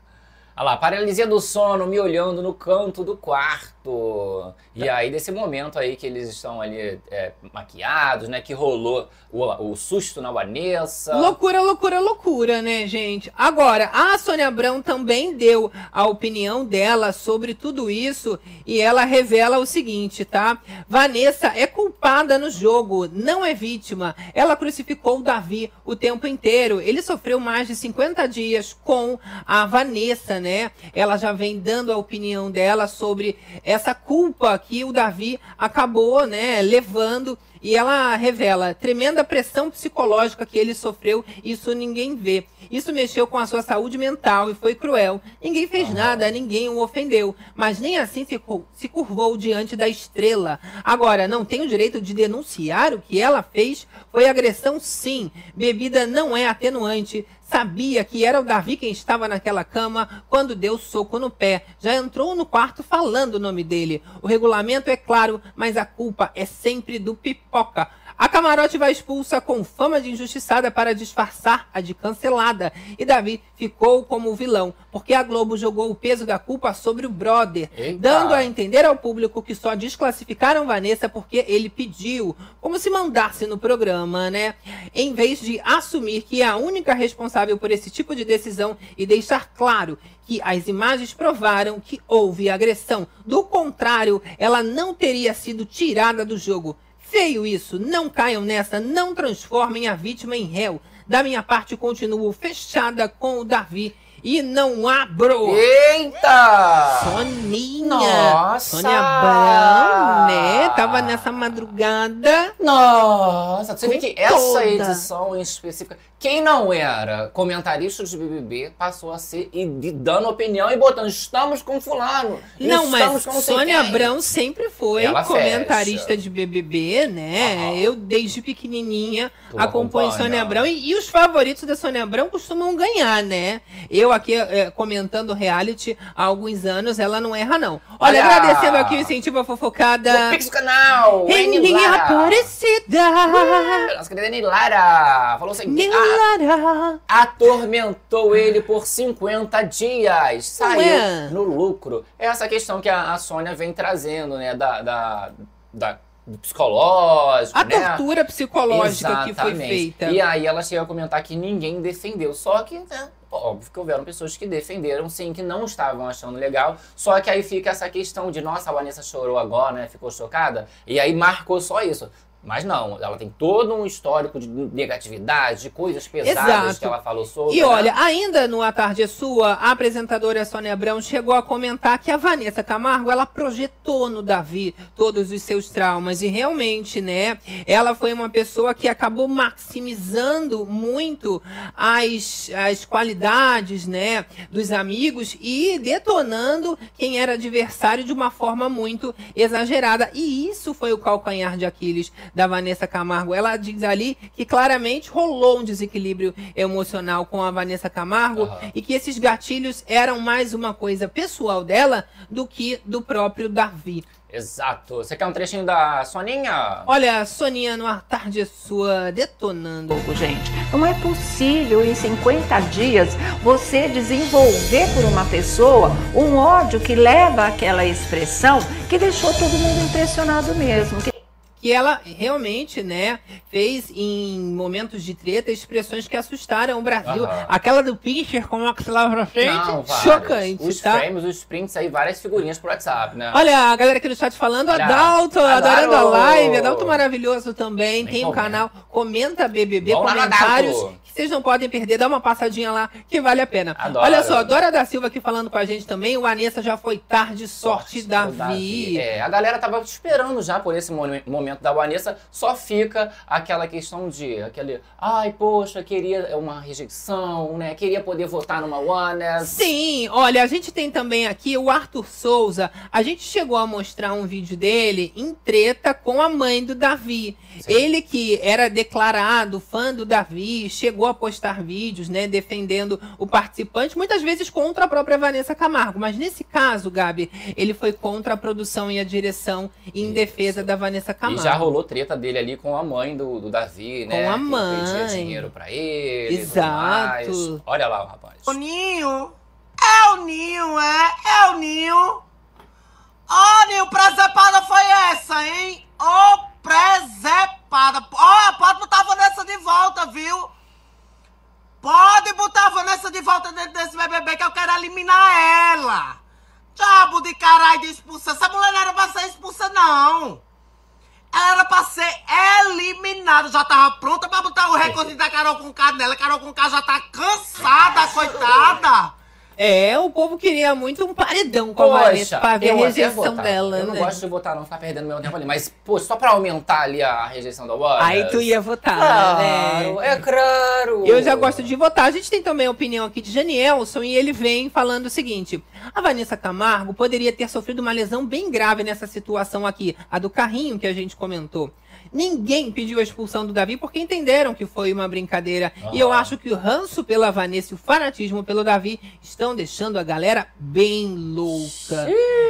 Olha lá, paralisia do sono, me olhando no canto do quarto. E aí, desse momento aí que eles estão ali é, maquiados, né? Que rolou o, o susto na Vanessa. Loucura, loucura, loucura, né, gente? Agora, a Sônia Abrão também deu a opinião dela sobre tudo isso e ela revela o seguinte, tá? Vanessa é culpada no jogo, não é vítima. Ela crucificou o Davi o tempo inteiro. Ele sofreu mais de 50 dias com a Vanessa, né? Ela já vem dando a opinião dela sobre essa culpa que o Davi acabou, né, levando e ela revela tremenda pressão psicológica que ele sofreu, isso ninguém vê. Isso mexeu com a sua saúde mental e foi cruel. Ninguém fez nada, ninguém o ofendeu, mas nem assim ficou, se curvou diante da estrela. Agora, não tem o direito de denunciar o que ela fez? Foi agressão, sim. Bebida não é atenuante. Sabia que era o Davi quem estava naquela cama quando deu soco no pé. Já entrou no quarto falando o nome dele. O regulamento é claro, mas a culpa é sempre do pipoca. A camarote vai expulsa com fama de injustiçada para disfarçar a de cancelada. E Davi ficou como vilão, porque a Globo jogou o peso da culpa sobre o brother, Eita. dando a entender ao público que só desclassificaram Vanessa porque ele pediu, como se mandasse no programa, né? Em vez de assumir que é a única responsável por esse tipo de decisão e deixar claro que as imagens provaram que houve agressão. Do contrário, ela não teria sido tirada do jogo. Feio isso, não caiam nessa, não transformem a vítima em réu. Da minha parte, continuo fechada com o Davi e não abro. Eita! Soninha. Nossa! Sônia Abrão, né? Tava nessa madrugada. Nossa, você vê que essa toda. edição em específica, quem não era comentarista de BBB passou a ser e dando opinião e botando estamos com fulano. Não, mas com não Sônia quem." Abrão sempre foi Ela comentarista fecha. de BBB, né? Aham. Eu, desde pequenininha, acompanho acompanha. Sônia Abrão. E, e os favoritos da Sônia Abrão costumam ganhar, né? Eu aqui, é, comentando reality há alguns anos, ela não erra, não. Olha, Olha! agradecendo aqui o incentivo à fofocada. O Pix do canal! Ninguém apareceu! felicidade. Nossa querida Nilara falou assim: Nilara. "Ah, atormentou ele por 50 dias, saiu Ué. no lucro. É essa questão que a, a Sônia vem trazendo, né? Da, da, da- psicológico, A né? tortura psicológica que foi Exatamente. feita. E aí ela chega a comentar que ninguém defendeu. Só que, né, óbvio que houveram pessoas que defenderam, sim, que não estavam achando legal. Só que aí fica essa questão de, nossa, a Vanessa chorou agora, né? Ficou chocada. E aí marcou só isso. Mas não, ela tem todo um histórico de negatividade, de coisas pesadas Exato. que ela falou sobre. E né? olha, ainda no A Tarde é Sua, a apresentadora Sônia Abrão chegou a comentar que a Vanessa Camargo, ela projetou no Davi todos os seus traumas. E realmente, né, ela foi uma pessoa que acabou maximizando muito as, as qualidades, né, dos amigos e detonando quem era adversário de uma forma muito exagerada. E isso foi o calcanhar de Aquiles da Vanessa Camargo. Ela diz ali que claramente rolou um desequilíbrio emocional com a Vanessa Camargo Aham. e que esses gatilhos eram mais uma coisa pessoal dela do que do próprio Davi. Exato. Você quer um trechinho da Soninha? Olha, Soninha no A Tarde Sua detonando. gente. Não é possível em 50 dias você desenvolver por uma pessoa um ódio que leva àquela expressão que deixou todo mundo impressionado mesmo. Que que ela realmente, né, fez em momentos de treta expressões que assustaram o Brasil. Aham. Aquela do Pincher com o maxilar pra frente, Não, chocante, Os tá? frames, os prints aí, várias figurinhas pro WhatsApp, né? Olha, a galera aqui no chat falando, Olha, Adalto, Adalto. adorando a live, Adalto maravilhoso também, Nem tem um comenta. canal Comenta BBB, comentários vocês não podem perder, dá uma passadinha lá que vale a pena. Adoro. Olha só, Dora da Silva aqui falando com a gente também, o Anessa já foi tarde, sorte, O Davi. É, a galera tava esperando já por esse mo- momento da Vanessa, só fica aquela questão de, aquele, ai, poxa, queria uma rejeição, né? Queria poder votar numa Vanessa. Sim, olha, a gente tem também aqui o Arthur Souza. A gente chegou a mostrar um vídeo dele em treta com a mãe do Davi. Ele que era declarado fã do Davi, chegou a postar vídeos, né, defendendo o participante, muitas vezes contra a própria Vanessa Camargo. Mas nesse caso, Gabi, ele foi contra a produção e a direção em defesa da Vanessa E Camargo. já rolou treta dele ali com a mãe do, do Davi, né? Com a que pedia mãe. dinheiro pra ele. e tudo Exato. mais. Olha lá o rapaz. O Ninho. É o Ninho, é? É o Ninho. Ó, Ninho, presepada foi essa, hein? Ô, presepada. Ó, pode botar a Vanessa de volta, viu? Pode botar a Vanessa de volta dentro desse BBB que eu quero eliminar ela. Diabo de caralho de expulsa. Essa mulher não era pra ser expulsa, não. Ela era pra ser eliminada. Já tava pronta pra botar o recorde da Carol com K nela. Carol com K já tá cansada, coitada. É, o povo queria muito um paredão com a Vanessa pra ver a rejeição dela. Eu não né? gosto de votar, não, ficar perdendo meu tempo ali. Mas, pô, só pra aumentar ali a rejeição da Vanessa. Aí tu ia votar, Claro, né? é claro. Eu já gosto de votar. A gente tem também a opinião aqui de Janielson e ele vem falando o seguinte: a Vanessa Camargo poderia ter sofrido uma lesão bem grave nessa situação aqui, a do carrinho que a gente comentou. Ninguém pediu a expulsão do Davi porque entenderam que foi uma brincadeira. E eu acho que o ranço pela Vanessa e o fanatismo pelo Davi estão deixando a galera bem louca.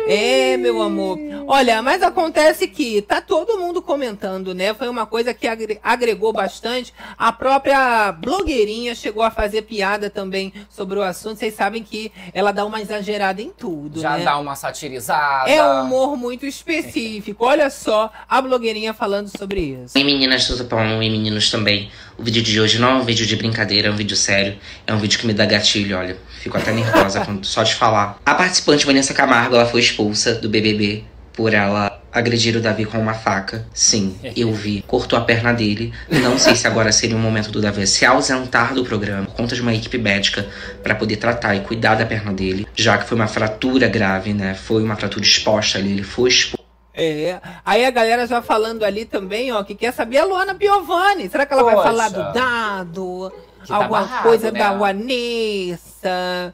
É, meu amor. Olha, mas acontece que tá todo mundo comentando, né? Foi uma coisa que agre- agregou bastante. A própria blogueirinha chegou a fazer piada também sobre o assunto. Vocês sabem que ela dá uma exagerada em tudo, Já né? dá uma satirizada. É um humor muito específico. Olha só a blogueirinha falando sobre isso. Oi meninas do Tupão e meninos também. O vídeo de hoje não é um vídeo de brincadeira, é um vídeo sério. É um vídeo que me dá gatilho, olha. Fico até nervosa quando- *laughs* só de falar. A participante Vanessa Camargo, ela foi expulsa do BBB por ela agredir o Davi com uma faca. Sim, eu vi. Cortou a perna dele. Não sei se agora seria o momento do Davi se ausentar do programa por conta de uma equipe médica pra poder tratar e cuidar da perna dele, já que foi uma fratura grave, né? Foi uma fratura exposta ali, ele foi exposto. É, aí a galera já falando ali também, ó, que quer saber a Luana Piovani. Será que ela vai Poxa. falar do dado? Que tá Alguma barrado, coisa né? da Vanessa?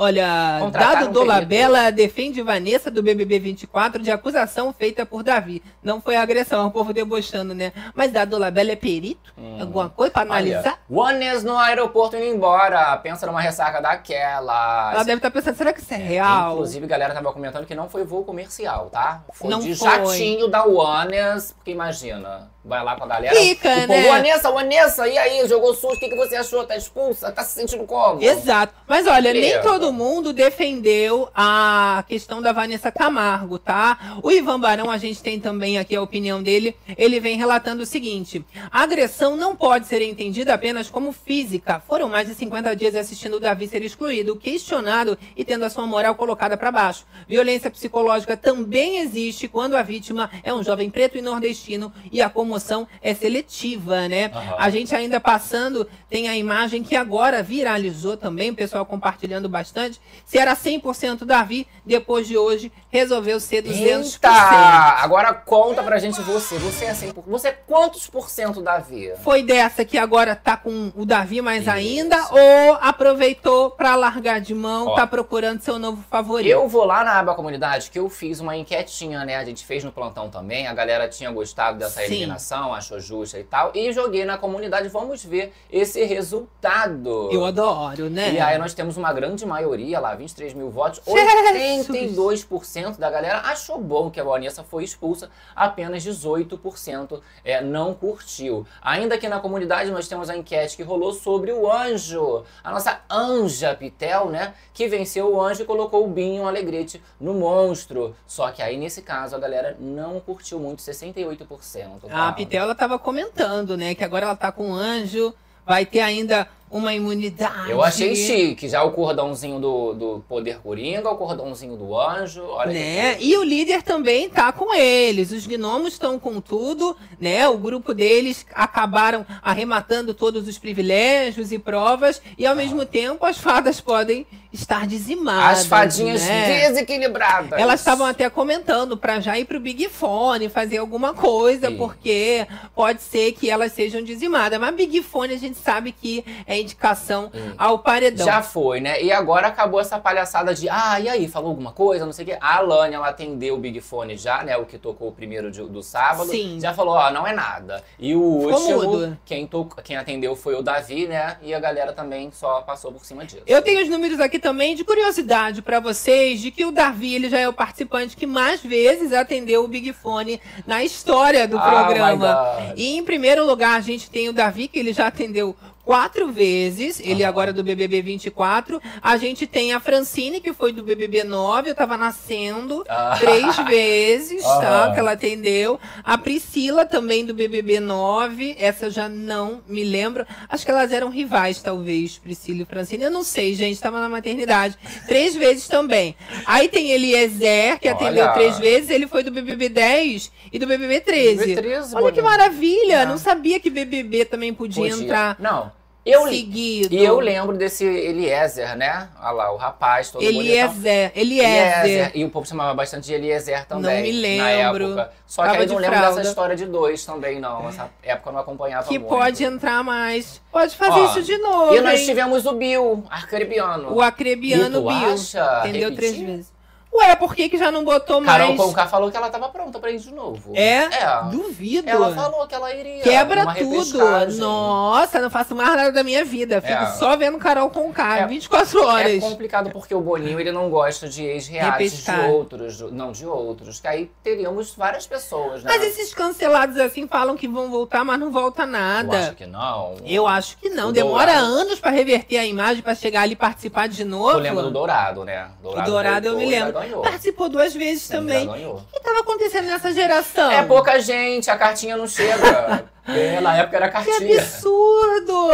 Olha, Contrataram Dado um Dolabella defende Vanessa do BBB 24 de acusação feita por Davi. Não foi agressão, é o povo debochando, né? Mas Dado Dolabella é perito? Alguma coisa pra analisar? Ones no aeroporto indo embora. Pensa numa ressaca daquela. Ela deve estar pensando, será que isso é real? Inclusive, a galera tava comentando que não foi voo comercial, tá? Foi Não de foi. jatinho da Ones, porque imagina, vai lá com a galera. Fica, o povo, né? Vanessa, Vanessa, e aí? Jogou susto, o que, que você achou? Tá expulsa? Tá se sentindo como? Exato. Mas olha, nem Beleza. todo mundo defendeu a questão da Vanessa Camargo, tá? O Ivan Barão, a gente tem também aqui a opinião dele. Ele vem relatando o seguinte: a agressão não pode ser entendida apenas como física. Foram mais de 50 dias assistindo o Davi ser excluído, questionado e tendo a sua moral colocada para baixo. Violência psicológica também existe quando a vítima é um jovem preto e nordestino e a comoção é seletiva, né? Aham. A gente ainda passando, tem a imagem que agora viralizou também, o pessoal compartilhando bastante. Se era 100% Davi, depois de hoje resolveu ser 200%. Eita! Agora conta pra gente você. Você é 100%. Você é quantos por cento, Davi? Foi dessa que agora tá com o Davi mais Isso. ainda? Ou aproveitou pra largar de mão, Ó, tá procurando seu novo favorito? Eu vou lá na aba comunidade, que eu fiz uma enquetinha, né? A gente fez no plantão também. A galera tinha gostado dessa Sim. eliminação, achou justa e tal. E joguei na comunidade. Vamos ver esse resultado. Eu adoro, né? E aí nós temos uma grande maioria lá, 23 mil votos. 82% 90% da galera achou bom que a Vanessa foi expulsa, apenas 18% é, não curtiu. Ainda que na comunidade nós temos a enquete que rolou sobre o Anjo, a nossa Anja Pitel, né, que venceu o Anjo e colocou o Binho Alegrete no Monstro. Só que aí nesse caso a galera não curtiu muito, 68%. A tá? Pitel ela tava comentando, né, que agora ela tá com o Anjo, vai ter ainda uma imunidade. Eu achei chique, já o cordãozinho do, do Poder Coringa, o cordãozinho do Anjo, olha Né? que E o líder também tá com eles. Os gnomos estão com tudo, né? O grupo deles acabaram arrematando todos os privilégios e provas e ao mesmo tempo as fadas podem estar dizimadas. As fadinhas né? desequilibradas. Elas estavam até comentando pra já ir pro Big Fone fazer alguma coisa, Sim. porque pode ser que elas sejam dizimadas. Mas Big Fone a gente sabe que é indicação ao paredão. Já foi, né? E agora acabou essa palhaçada de, ah, e aí, falou alguma coisa, não sei o quê. A Alane, ela atendeu o Big Fone já, né? O que tocou o primeiro de- do sábado. Sim. Já falou, ó, não é nada. E o Ficou último, mudo. quem, tocou, quem atendeu foi o Davi, né? E a galera também só passou por cima disso. Eu tenho os números aqui também de curiosidade pra vocês de que o Davi ele já é o participante que mais vezes atendeu o Big Fone na história do Oh programa. E em primeiro lugar a gente tem o Davi que ele já atendeu quatro vezes, ele agora é do BBB 24. A gente tem a Francine que foi do BBB 9, eu tava nascendo Ah. três vezes, tá? Aham. Que ela atendeu. A Priscila também do BBB 9, essa eu já não me lembro. Acho que elas eram rivais, talvez, Priscila e Francine. Eu não sei, gente, tava na maternidade. Três vezes também. Aí tem Eliezer, que atendeu Olha. três vezes, ele foi do BBB 10 e do BBB 13. BBB 13, Olha que maravilha! Não sabia que BBB também podia, Podia. entrar. Não. Eu, seguido. E eu lembro desse Eliezer, né? Olha lá, o rapaz todo bonitão. Eliezer, Eliezer. E o povo chamava bastante de Eliezer também. me Na lembro. época. Só que Tava aí de não lembro fralda. dessa história de dois também, não. Essa época eu não acompanhava Que muito. pode entrar mais. Pode fazer Ó, isso de novo. E nós hein? tivemos o Bill, arcrebiano. O acrebiano E tu Bill. acha? Entendeu? Repetir? Três vezes. Ué, por que, que já não botou Carol mais? Conká falou que ela tava pronta pra ir de novo. É? É. Duvido. Ela falou que ela iria. Quebra tudo. Nossa, não faço mais nada da minha vida. Fico É. só vendo Carol com K, 24 horas. É complicado porque o Boninho ele não gosta de ex-realities de outros, não de outros. Que aí teríamos várias pessoas, né? Mas esses cancelados assim falam que vão voltar, mas não volta nada. acha que não? Eu acho que não. O Demora Dourado. anos pra reverter a imagem, pra chegar ali e participar de novo. Tu lembra do Dourado, né? O Dourado eu me lembro. Ganhou. Participou duas vezes também. O que tava acontecendo nessa geração? É pouca gente, a cartinha não chega. *laughs* É, na época era Que cartinha. absurdo!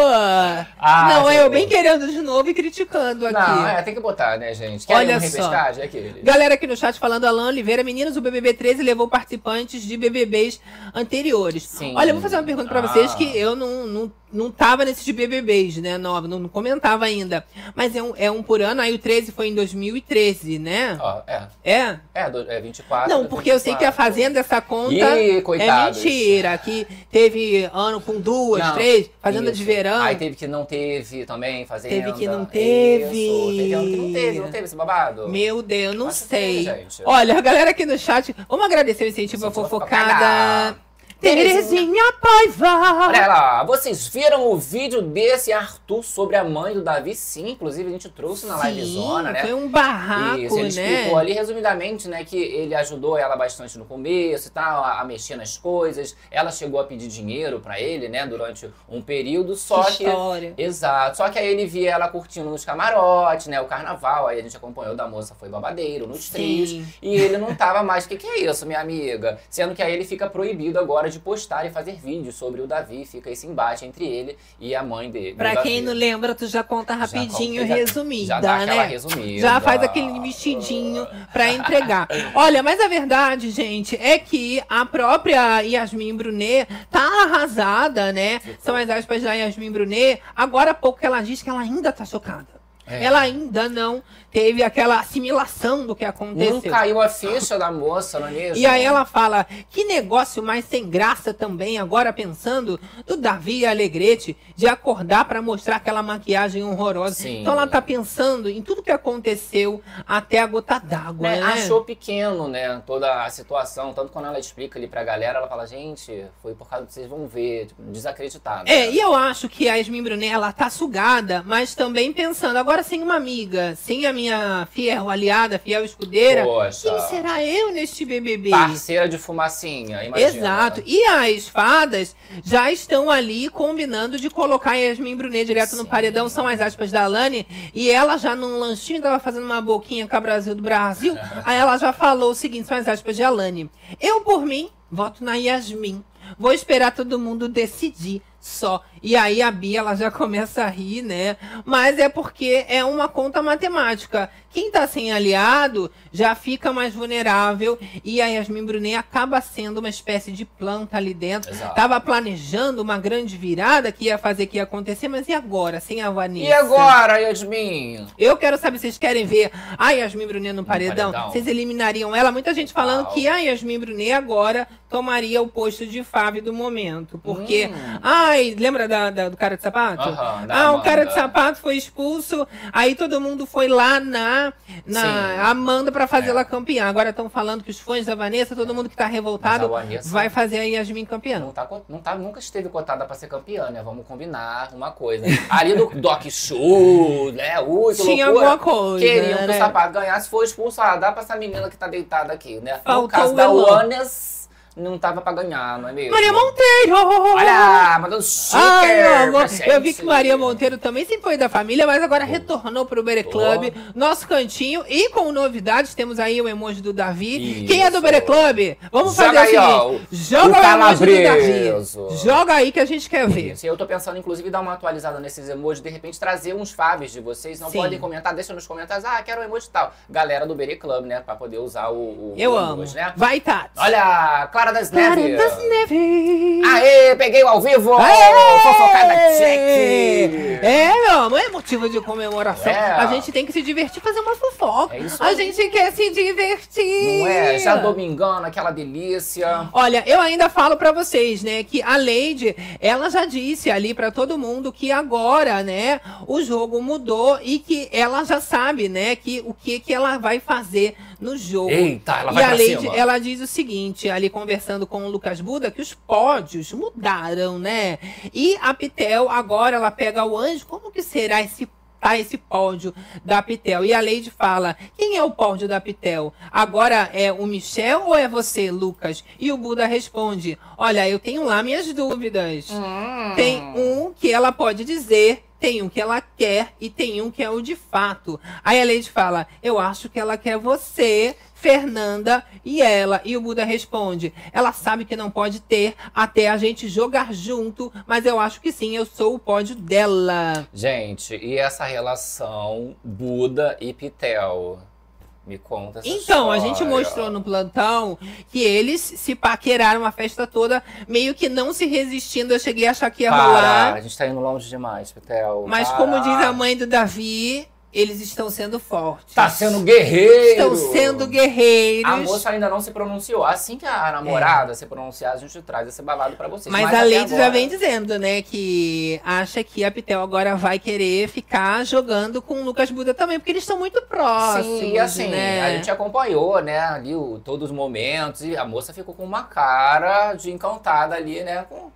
Ah, não, sim. eu bem querendo de novo e criticando aqui. Não, é, tem que botar, né, gente? Querem Olha só. É aquele. Galera aqui no chat falando, Alan Oliveira, meninos, o BBB 13 levou participantes de BBBs anteriores. Sim. Olha, eu vou fazer uma pergunta pra Ah. vocês que eu não, não, não tava nesses BBBs, né? Nova, não, não comentava ainda. Mas é um, é um por ano, aí o 13 foi em 2013, né? Ó, é. É? É, do- é 24. Não, porque eu sei que a Fazenda, essa conta Ih, é mentira. Que teve ano com duas, Não, três, Fazenda isso. de verão. Aí teve que não teve também, fazenda. Teve que não teve. Isso, teve ano que não teve, não teve esse babado? Meu Deus, não sei. teve. Olha, a galera aqui no chat, vamos agradecer o incentivo à fofocada. Terezinha Paiva. Olha lá, vocês viram o vídeo desse Arthur sobre a mãe do Davi? Sim, inclusive a gente trouxe na Sim, livezona, né? foi um barraco, Isso, ele né? explicou ali resumidamente, né, que ele ajudou ela bastante no começo e tal, a, a mexer nas coisas. Ela chegou a pedir dinheiro pra ele, né, durante um período, só Que que... história. Exato, só que aí ele via ela curtindo nos camarotes, né, o carnaval, aí a gente acompanhou da moça foi babadeiro, nos Sim. trios, e ele não tava mais, o que que é isso, minha amiga? Sendo que aí ele fica proibido agora de postar e fazer vídeos sobre o Davi, fica esse embate entre ele e a mãe dele. Pra quem Davi. não lembra, tu já conta rapidinho, já- resumida, já dá aquela né? resumida. Já faz aquele vestidinho pra entregar. Olha, mas a verdade, gente, é que a própria Yasmin Brunet tá arrasada, né? São as aspas da Yasmin Brunet. Agora há pouco que ela diz que ela ainda tá chocada. É. Ela ainda não teve aquela assimilação do que aconteceu. Não caiu a ficha da moça, não é mesmo? E aí ela fala, que negócio mais sem graça também, agora pensando, do Davi Alegrete, de acordar pra mostrar aquela maquiagem horrorosa. Sim. Então ela tá pensando em tudo que aconteceu até a gota d'água, Né, né? Achou pequeno, né, toda a situação. Tanto quando ela explica ali pra galera, ela fala, gente, foi por causa que vocês vão ver, tipo, desacreditado. É, e eu acho que a Yasmin Brunet, ela tá sugada, mas também pensando, agora sem uma amiga, sem a minha fiel aliada, fiel escudeira, Poxa. quem será eu neste BBB? Parceira de fumacinha, imagina. Exato. E as fadas já estão ali combinando de colocar Yasmin Brunet direto no paredão, são as aspas da Alane. E ela já num lanchinho tava fazendo uma boquinha com a Brasil do Brasil. *laughs* aí ela já falou o seguinte, são as aspas de Alane. Eu, por mim, voto na Yasmin. Vou esperar todo mundo decidir só. E aí a Bia ela já começa a rir, né? Mas é porque é uma conta matemática. Quem tá sem aliado já fica mais vulnerável e a Yasmin Brunet acaba sendo uma espécie de planta ali dentro. Exato. Tava planejando uma grande virada que ia fazer que ia acontecer, mas e agora, sem a Vanessa? E agora, Yasmin? Eu quero saber, vocês querem ver a Yasmin Brunet no paredão? paredão. Vocês eliminariam ela? Muita gente falando que a Yasmin Brunet agora tomaria o posto de Fave do momento. Porque, ai, lembra da, da- do cara de sapato? Hum. Da ah, o Amanda. cara de sapato foi expulso, aí todo mundo foi lá na, na Sim. É. Amanda pra fazer ela campeã. Agora estão falando que os fãs da Vanessa, todo mundo que tá revoltado, Vanessa- vai fazer a Yasmin campeã. Não tá, não tá, nunca esteve cotada pra ser campeã, né? Vamos combinar uma coisa. Ali do Doc Show, né? Ui, que Tinha loucura. alguma coisa, Queriam que né? o sapato ganhasse, foi expulso. Ah, dá pra essa menina que tá deitada aqui, né? Faltou no caso o da Elon. Não tava pra ganhar, não é mesmo? Maria Monteiro! Olha, mandando super Ai, meu amor, pra eu vi que Maria Monteiro também sempre foi da família, mas agora retornou pro Bere Club, nosso cantinho. E com novidades, temos aí o emoji do Davi. Quem é do Bere Club? Vamos Joga fazer aí, o ó, seguinte: joga o o, emoji do. Davi. Joga aí que a gente quer ver. Isso, eu tô pensando, inclusive, dar uma atualizada nesses emojis, de repente trazer uns faves de vocês. Não Sim. podem comentar, deixa nos comentários, ah, quero um emoji tal. Galera do Bere Club, né? Pra poder usar o, o Eu amo. emoji, né? Vai, Tati. Olha, Clara das Clara Neves. das Neves. Aê, peguei o ao vivo! Aê! Fofocada check! É, meu amor, é motivo de comemoração. É. A gente tem que se divertir, fazer uma fofoca. É isso a aí. gente quer se divertir. Não é? Já domingando, aquela delícia. Olha, eu ainda falo pra vocês, né, que a Lady, ela já disse ali pra todo mundo que agora, né, o jogo mudou e que ela já sabe, né, que o que que ela vai fazer no jogo. Eita, ela e vai a pra Lady, cima. ela diz o seguinte, ali conversando com o Lucas Buda, que os pódios mudaram, né? E a Pitel agora ela pega o anjo, como que será esse tá esse pódio da Pitel. E a Lady fala: quem é o pódio da Pitel? Agora é o Michel ou é você, Lucas? E o Buda responde: Olha, eu tenho lá minhas dúvidas. Tem um que ela pode dizer. Tem um que ela quer e tem um que é o de fato. Aí a Lady fala: Eu acho que ela quer você, Fernanda e ela. E o Buda responde: Ela sabe que não pode ter até a gente jogar junto, mas eu acho que sim, eu sou o pódio dela. Gente, e essa relação Buda e Pitel? Me conta essa Então, a gente história. mostrou no plantão que eles se paqueraram a festa toda, meio que não se resistindo. Eu cheguei a achar que ia Para, rolar. a gente tá indo longe demais, Petel. Mas Para. como diz a mãe do Davi, eles estão sendo fortes. Tá sendo guerreiro! Estão sendo guerreiros. A moça ainda não se pronunciou. Assim que a namorada se pronunciar, a gente traz esse babado pra vocês. Mas, a até Leide já agora- vem dizendo, né, que acha que a Pitel agora vai querer ficar jogando com o Lucas Buda também, porque eles estão muito próximos, Sim, e assim, né? a gente acompanhou, né, ali o, todos os momentos, e a moça ficou com uma cara de encantada ali, né, com,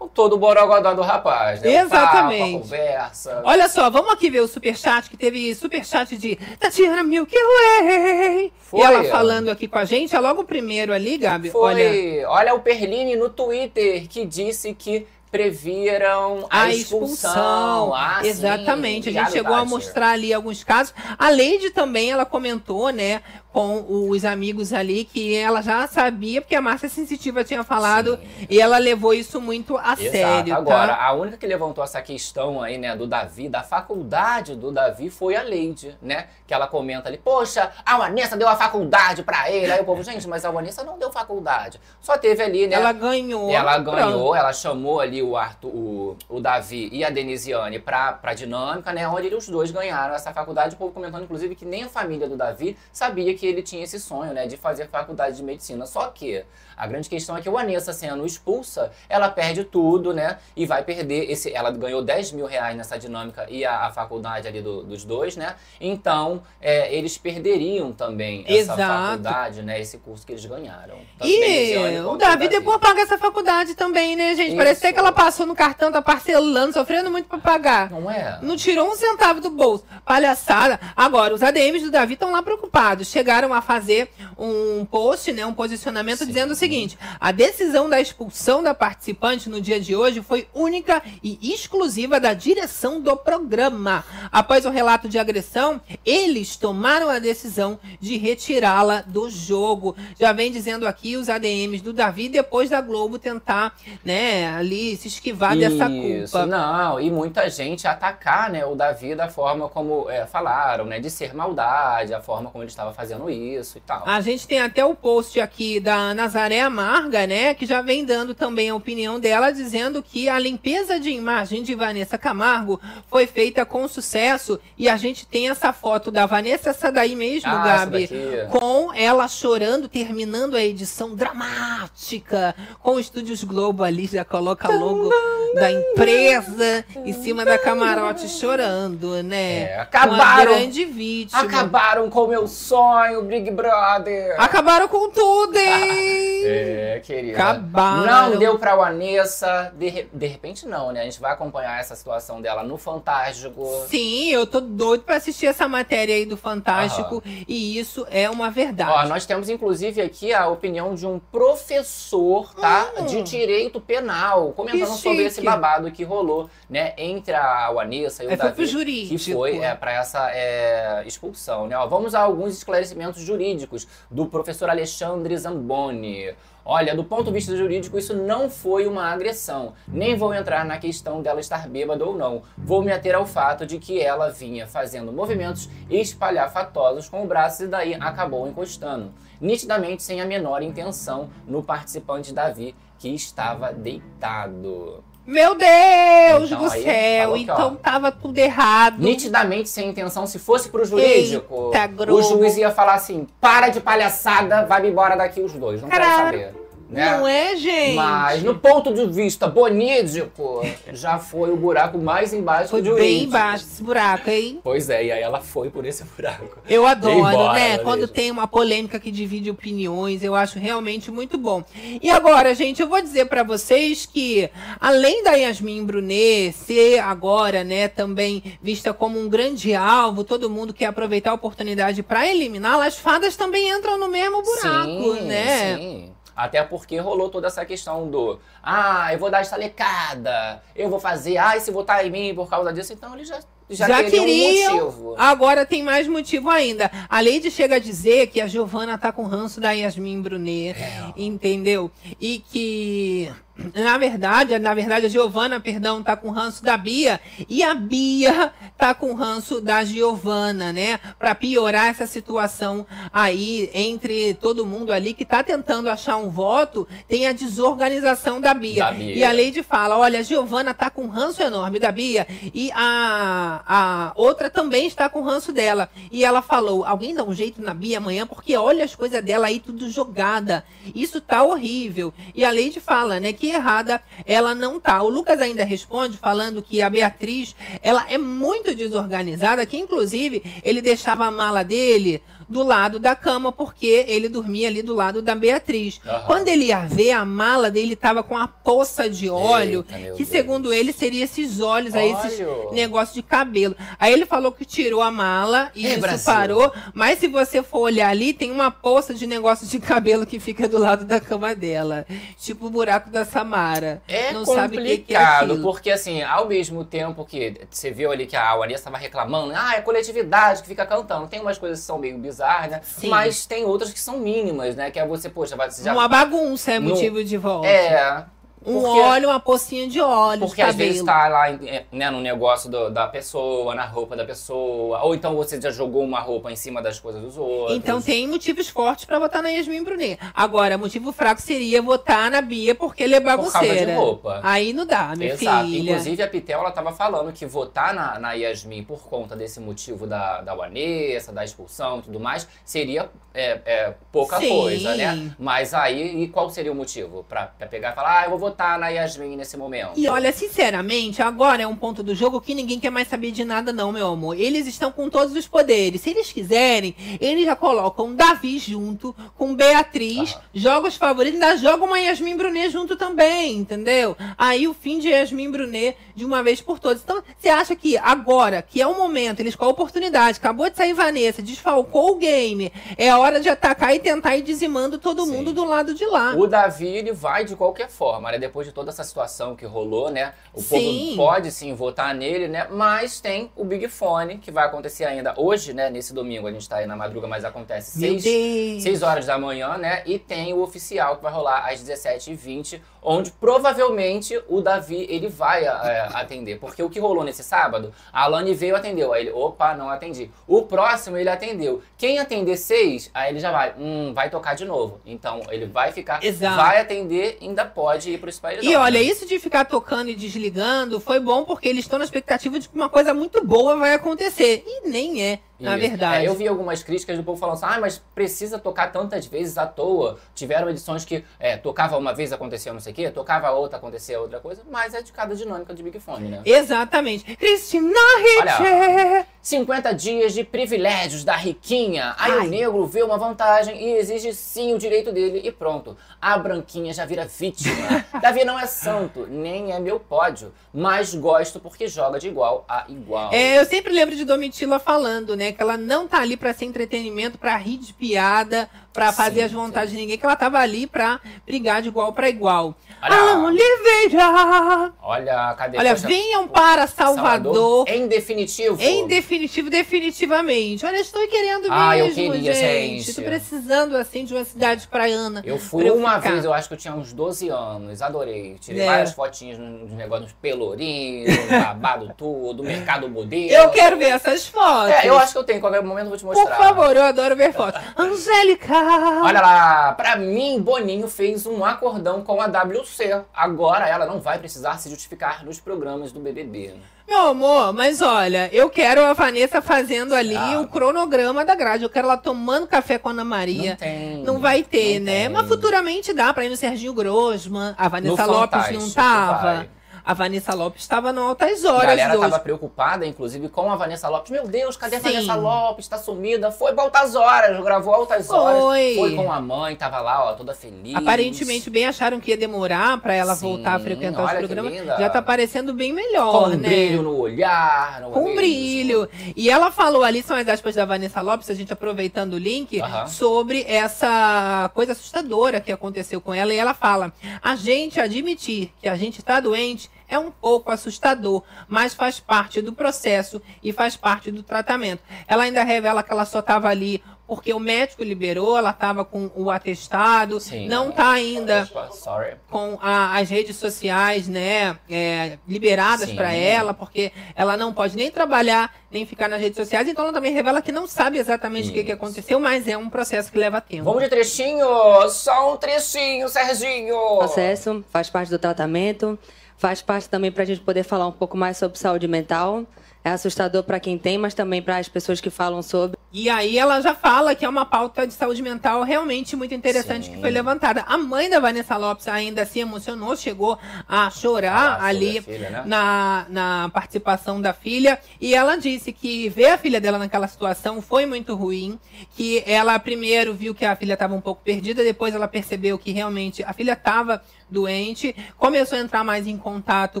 com todo o borogodó do rapaz, né? Papo, Exatamente. a conversa. Olha só, vamos aqui ver o superchat, que teve superchat de Tatiana Milky Way. Foi. E ela falando aqui com a gente, é logo o primeiro ali, Gabi. Foi, Olha, olha, o Perline no Twitter, que disse que previram a, a expulsão. expulsão. Ah, sim, Exatamente. a gente chegou a mostrar ali alguns casos. A Leide também, ela comentou, né, com os amigos ali, que ela já sabia, porque a Márcia Sensitiva tinha falado, e ela levou isso muito a Exato. sério. Agora, tá? a única que levantou essa questão aí, né, do Davi, da faculdade do Davi, foi a Leide, né? Que ela comenta ali, poxa, a Vanessa deu a faculdade pra ele. Aí o povo, gente, mas a Vanessa não deu faculdade. Só teve ali, né? Ela ganhou. Ela ganhou, Pronto. ela chamou ali o Arthur, o, o Davi e a Denisiane pra, pra dinâmica, né? Onde os dois ganharam essa faculdade. O povo comentando, inclusive, que nem a família do Davi sabia que ele tinha esse sonho, né? De fazer faculdade de medicina. Só que a grande questão é que o Vanessa sendo expulsa, ela perde tudo, né? E vai perder esse. Ela ganhou 10 mil reais nessa dinâmica e a, a faculdade ali do- dos dois, né? Então, é, eles perderiam também essa Exato. faculdade, né? Esse curso que eles ganharam. Denisiane E o Davi depois paga essa faculdade também, né, gente? Parece Isso. até que ela passou no cartão, tá parcelando, sofrendo muito pra pagar. Não é? Não tirou um centavo do bolso. Palhaçada. Agora, os ADMs do Davi estão lá preocupados. Chegaram a fazer um post, né, um posicionamento dizendo o seguinte: a decisão da expulsão da participante no dia de hoje foi única e exclusiva da direção do programa. Após o relato de agressão, eles tomaram a decisão de retirá-la do jogo. Já vem dizendo aqui os ADMs do Davi depois da Globo tentar, né, ali se esquivar dessa Isso, culpa. Não, e muita gente atacar, né, o Davi da forma como é, falaram, né, de ser maldade, a forma como ele estava fazendo isso e tal. A gente tem até o post aqui da Nazaré Amarga, né? Que já vem dando também a opinião dela, dizendo que a limpeza de imagem de Vanessa Camargo foi feita com sucesso. E a gente tem essa foto da Vanessa, essa daí mesmo, Ah, Gabi, daqui. com ela chorando, terminando a edição dramática, com o Estúdios Globo ali, já coloca logo da empresa em cima da camarote chorando, né? É, Com a acabaram- grande vítima. Acabaram com o meu sonho, Big Brother. Acabaram com tudo, hein? *laughs* É, querida. Acabaram. Não deu pra Vanessa. De, de repente, não, né? A gente vai acompanhar essa situação dela no Fantástico. Sim, eu tô doido pra assistir essa matéria aí do Fantástico e isso é uma verdade. Ó, nós temos inclusive aqui a opinião de um professor, tá? Hum. De direito penal, comentando sobre esse babado que rolou, né? Entre a Vanessa e o foi Davi. pro jurídico. Que foi é, para essa é, expulsão, né? Ó, vamos a alguns esclarecimentos jurídicos do professor Alexandre Zamboni. Olha, do ponto de vista jurídico, isso não foi uma agressão. Nem vou entrar na questão dela estar bêbada ou não. Vou me ater ao fato de que ela vinha fazendo movimentos espalhafatosos com o braço e daí acabou encostando. Nitidamente sem a menor intenção no participante Davi, que estava deitado. Meu Deus Então, do aí, céu, que, então tava tudo errado. Nitidamente sem intenção, se fosse pro jurídico, Eita, o juiz ia falar assim: para de palhaçada, vai embora daqui os dois, não quero saber. Né? Não é, gente? Mas no ponto de vista bonídico, já foi o buraco mais embaixo Foi do jurídico. bem embaixo esse buraco, hein? Pois é, e aí ela foi por esse buraco. Eu adoro, Embora, né? Quando mesmo. tem uma polêmica que divide opiniões, eu acho realmente muito bom. E agora, gente, eu vou dizer pra vocês que, além da Yasmin Brunet ser agora, né, também vista como um grande alvo, todo mundo quer aproveitar a oportunidade pra eliminá-la, as fadas também entram no mesmo buraco, sim, né? Sim. Até porque rolou toda essa questão do ah, eu vou dar estalecada, eu vou fazer, ah, e se votar em mim por causa disso, então ele já, já, Já, teria queriam, um motivo. agora tem mais motivo ainda. A Leide chega a dizer que a Giovana tá com ranço da Yasmin Brunet, É. entendeu? E que na verdade, na verdade, a Giovana, perdão, tá com ranço da Bia e a Bia tá com ranço da Giovana, né? Para piorar essa situação aí entre todo mundo ali que tá tentando achar um voto, tem a desorganização da Bia. Da Bia. E a Leide fala: olha, a Giovana tá com ranço enorme da Bia e a, a outra também está com ranço dela. E ela falou: alguém dá um jeito na Bia amanhã, porque olha as coisas dela aí tudo jogada. Isso tá horrível. E a Leide fala, né, que errada ela não tá. O Lucas ainda responde falando que a Beatriz, ela é muito desorganizada, que inclusive ele deixava a mala dele do lado da cama, porque ele dormia ali do lado da Beatriz. Aham. Quando ele ia ver, a mala dele tava com a poça de óleo, Eita, que Deus. segundo ele seria esses olhos aí, esses negócios de cabelo. Aí ele falou que tirou a mala e É, isso Brasil. parou, mas se você for olhar ali, tem uma poça de negócio de cabelo que fica do lado da cama dela. Tipo o buraco da Samara. É Não sabe o que, é complicado, aquilo. porque assim, ao mesmo tempo que você viu ali que a Vanessa estava reclamando, ah, é coletividade que fica cantando. Tem umas coisas que são meio bizarras, né? Sim. Mas tem outras que são mínimas, né? Que é você, poxa, vai- você já... Uma bagunça é No- motivo de volta. É. Um porque- óleo, uma pocinha de óleo, Porque de às vezes tá lá em- né, no negócio do- da pessoa, na roupa da pessoa, ou então você já jogou uma roupa em cima das coisas dos outros. Então tem motivos fortes pra votar na Yasmin Brunet. Agora, motivo fraco seria votar na Bia porque ele é Por causa de bagunceira. roupa. Aí não dá, minha Exato. filha. Inclusive, a Pitel, ela tava falando que votar na, na Yasmin por conta desse motivo da, da Vanessa, da expulsão e tudo mais, seria é, é, pouca Sim. coisa, né? Mas aí, e qual seria o motivo? Pra pegar e falar, ah, eu vou votar na Yasmin nesse momento. E olha, sinceramente, agora é um ponto do jogo que ninguém quer mais saber de nada, não, meu amor. Eles estão com todos os poderes. Se eles quiserem, eles já colocam Davi junto com Beatriz, jogos favoritos, ainda jogam uma Yasmin Brunet junto também, entendeu? Aí o fim de Yasmin Brunet de uma vez por todas. Então, você acha que agora, que é o momento, eles com a oportunidade, acabou de sair Vanessa, desfalcou o game, é hora de atacar e tentar ir dizimando todo mundo do lado de lá. O Davi, ele vai de qualquer forma, né? Depois de toda essa situação que rolou, né? O Sim. povo pode sim votar nele, né? Mas tem o Big Fone, que vai acontecer ainda hoje, né? Nesse domingo, a gente tá aí na madruga, mas acontece Meu seis, Deus. 6 horas da manhã, né? E tem o oficial que vai rolar às 17h20, onde provavelmente o Davi, ele vai é, atender. Porque o que rolou nesse sábado, a Alane veio e atendeu. Aí ele, opa, não atendi. O próximo, ele atendeu. Quem atender seis, aí ele já vai, hum, vai tocar de novo. Então, ele vai ficar, Exato. vai atender, ainda pode ir pro Spider E olha, isso de ficar tocando e desligando foi bom porque eles estão na expectativa de que uma coisa muito boa vai acontecer. E nem é, na Isso. verdade. É, eu vi algumas críticas do povo falando assim, ah, mas precisa tocar tantas vezes à toa. Tiveram edições que é, tocava uma vez, acontecia não sei o quê, tocava outra, acontecia outra coisa, mas é de cada dinâmica de Big Fone, né? Exatamente. Cristina Ricci. 50 dias de privilégios da riquinha. Aí o negro vê uma vantagem e exige sim o direito dele e pronto. A branquinha já vira vítima. *laughs* Davi não é santo, nem é meu pódio, mas gosto porque joga de igual a igual. É, eu sempre lembro de Domitila falando, né? Que ela não tá ali pra ser entretenimento, pra rir de piada, pra fazer as vontades de ninguém, que ela tava ali pra brigar de igual pra igual. Olha. Alan Oliveira! Olha, cadê? Olha, venham para Salvador. Em definitivo. Em definitivo, definitivamente. Olha, estou querendo mesmo, Ah, eu queria, gente. Tô precisando, assim, de uma cidade praiana. Eu fui uma ficar. vez, eu acho que eu tinha uns 12 anos, adorei. Tirei É. várias fotinhas nos negócios pelourinhos, *laughs* babado tudo, mercado modelo. Eu quero ver essas fotos. É, eu acho que eu tenho, qualquer momento eu vou te Por mostrar. favor, eu adoro ver fotos. Angélica! *laughs* Olha lá, pra mim, Boninho fez um acordão com a WC. Agora ela não vai precisar se justificar nos programas do BBB. Meu amor, mas olha, eu quero a Vanessa fazendo ali o cronograma da grade. Eu quero ela tomando café com a Ana Maria. Não tem. Não vai ter, né? Mas futuramente dá pra ir no Serginho Grossman. A Vanessa No Lopes não tava. vai. A Vanessa Lopes estava no Altas A Horas galera hoje. tava preocupada, inclusive, com a Vanessa Lopes. Meu Deus, cadê a Sim. Vanessa Lopes? Tá sumida. Foi pra Altas Horas, gravou Altas Horas. Foi. Foi com a mãe, tava lá, ó, toda feliz. Aparentemente bem acharam que ia demorar pra ela Sim, voltar a frequentar os programas. Já tá parecendo bem melhor, Com um né? brilho no olhar. não é Com brilho. E ela falou ali, são as aspas da Vanessa Lopes, a gente aproveitando o link, sobre essa coisa assustadora que aconteceu com ela. E ela fala: a gente admitir que a gente tá doente é um pouco assustador, mas faz parte do processo e faz parte do tratamento. Ela ainda revela que ela só estava ali porque o médico liberou, ela estava com o atestado, Sim. não está ainda Opa, sorry. com a- as redes sociais, né, é, liberadas para ela, porque ela não pode nem trabalhar, nem ficar nas redes sociais, então ela também revela que não sabe exatamente o que, que aconteceu, mas é um processo que leva tempo. Vamos de trechinho? Só um trechinho, Serginho! processo, faz parte do tratamento, faz parte também para a gente poder falar um pouco mais sobre saúde mental. É assustador para quem tem, mas também para as pessoas que falam sobre. E aí ela já fala que é uma pauta de saúde mental realmente muito interessante que foi levantada. A mãe da Vanessa Lopes ainda se emocionou, chegou a chorar Ah, ali filha, né? na, na participação da filha. E ela disse que ver a filha dela naquela situação foi muito ruim. Que ela primeiro viu que a filha estava um pouco perdida, depois ela percebeu que realmente a filha estava doente, começou a entrar mais em contato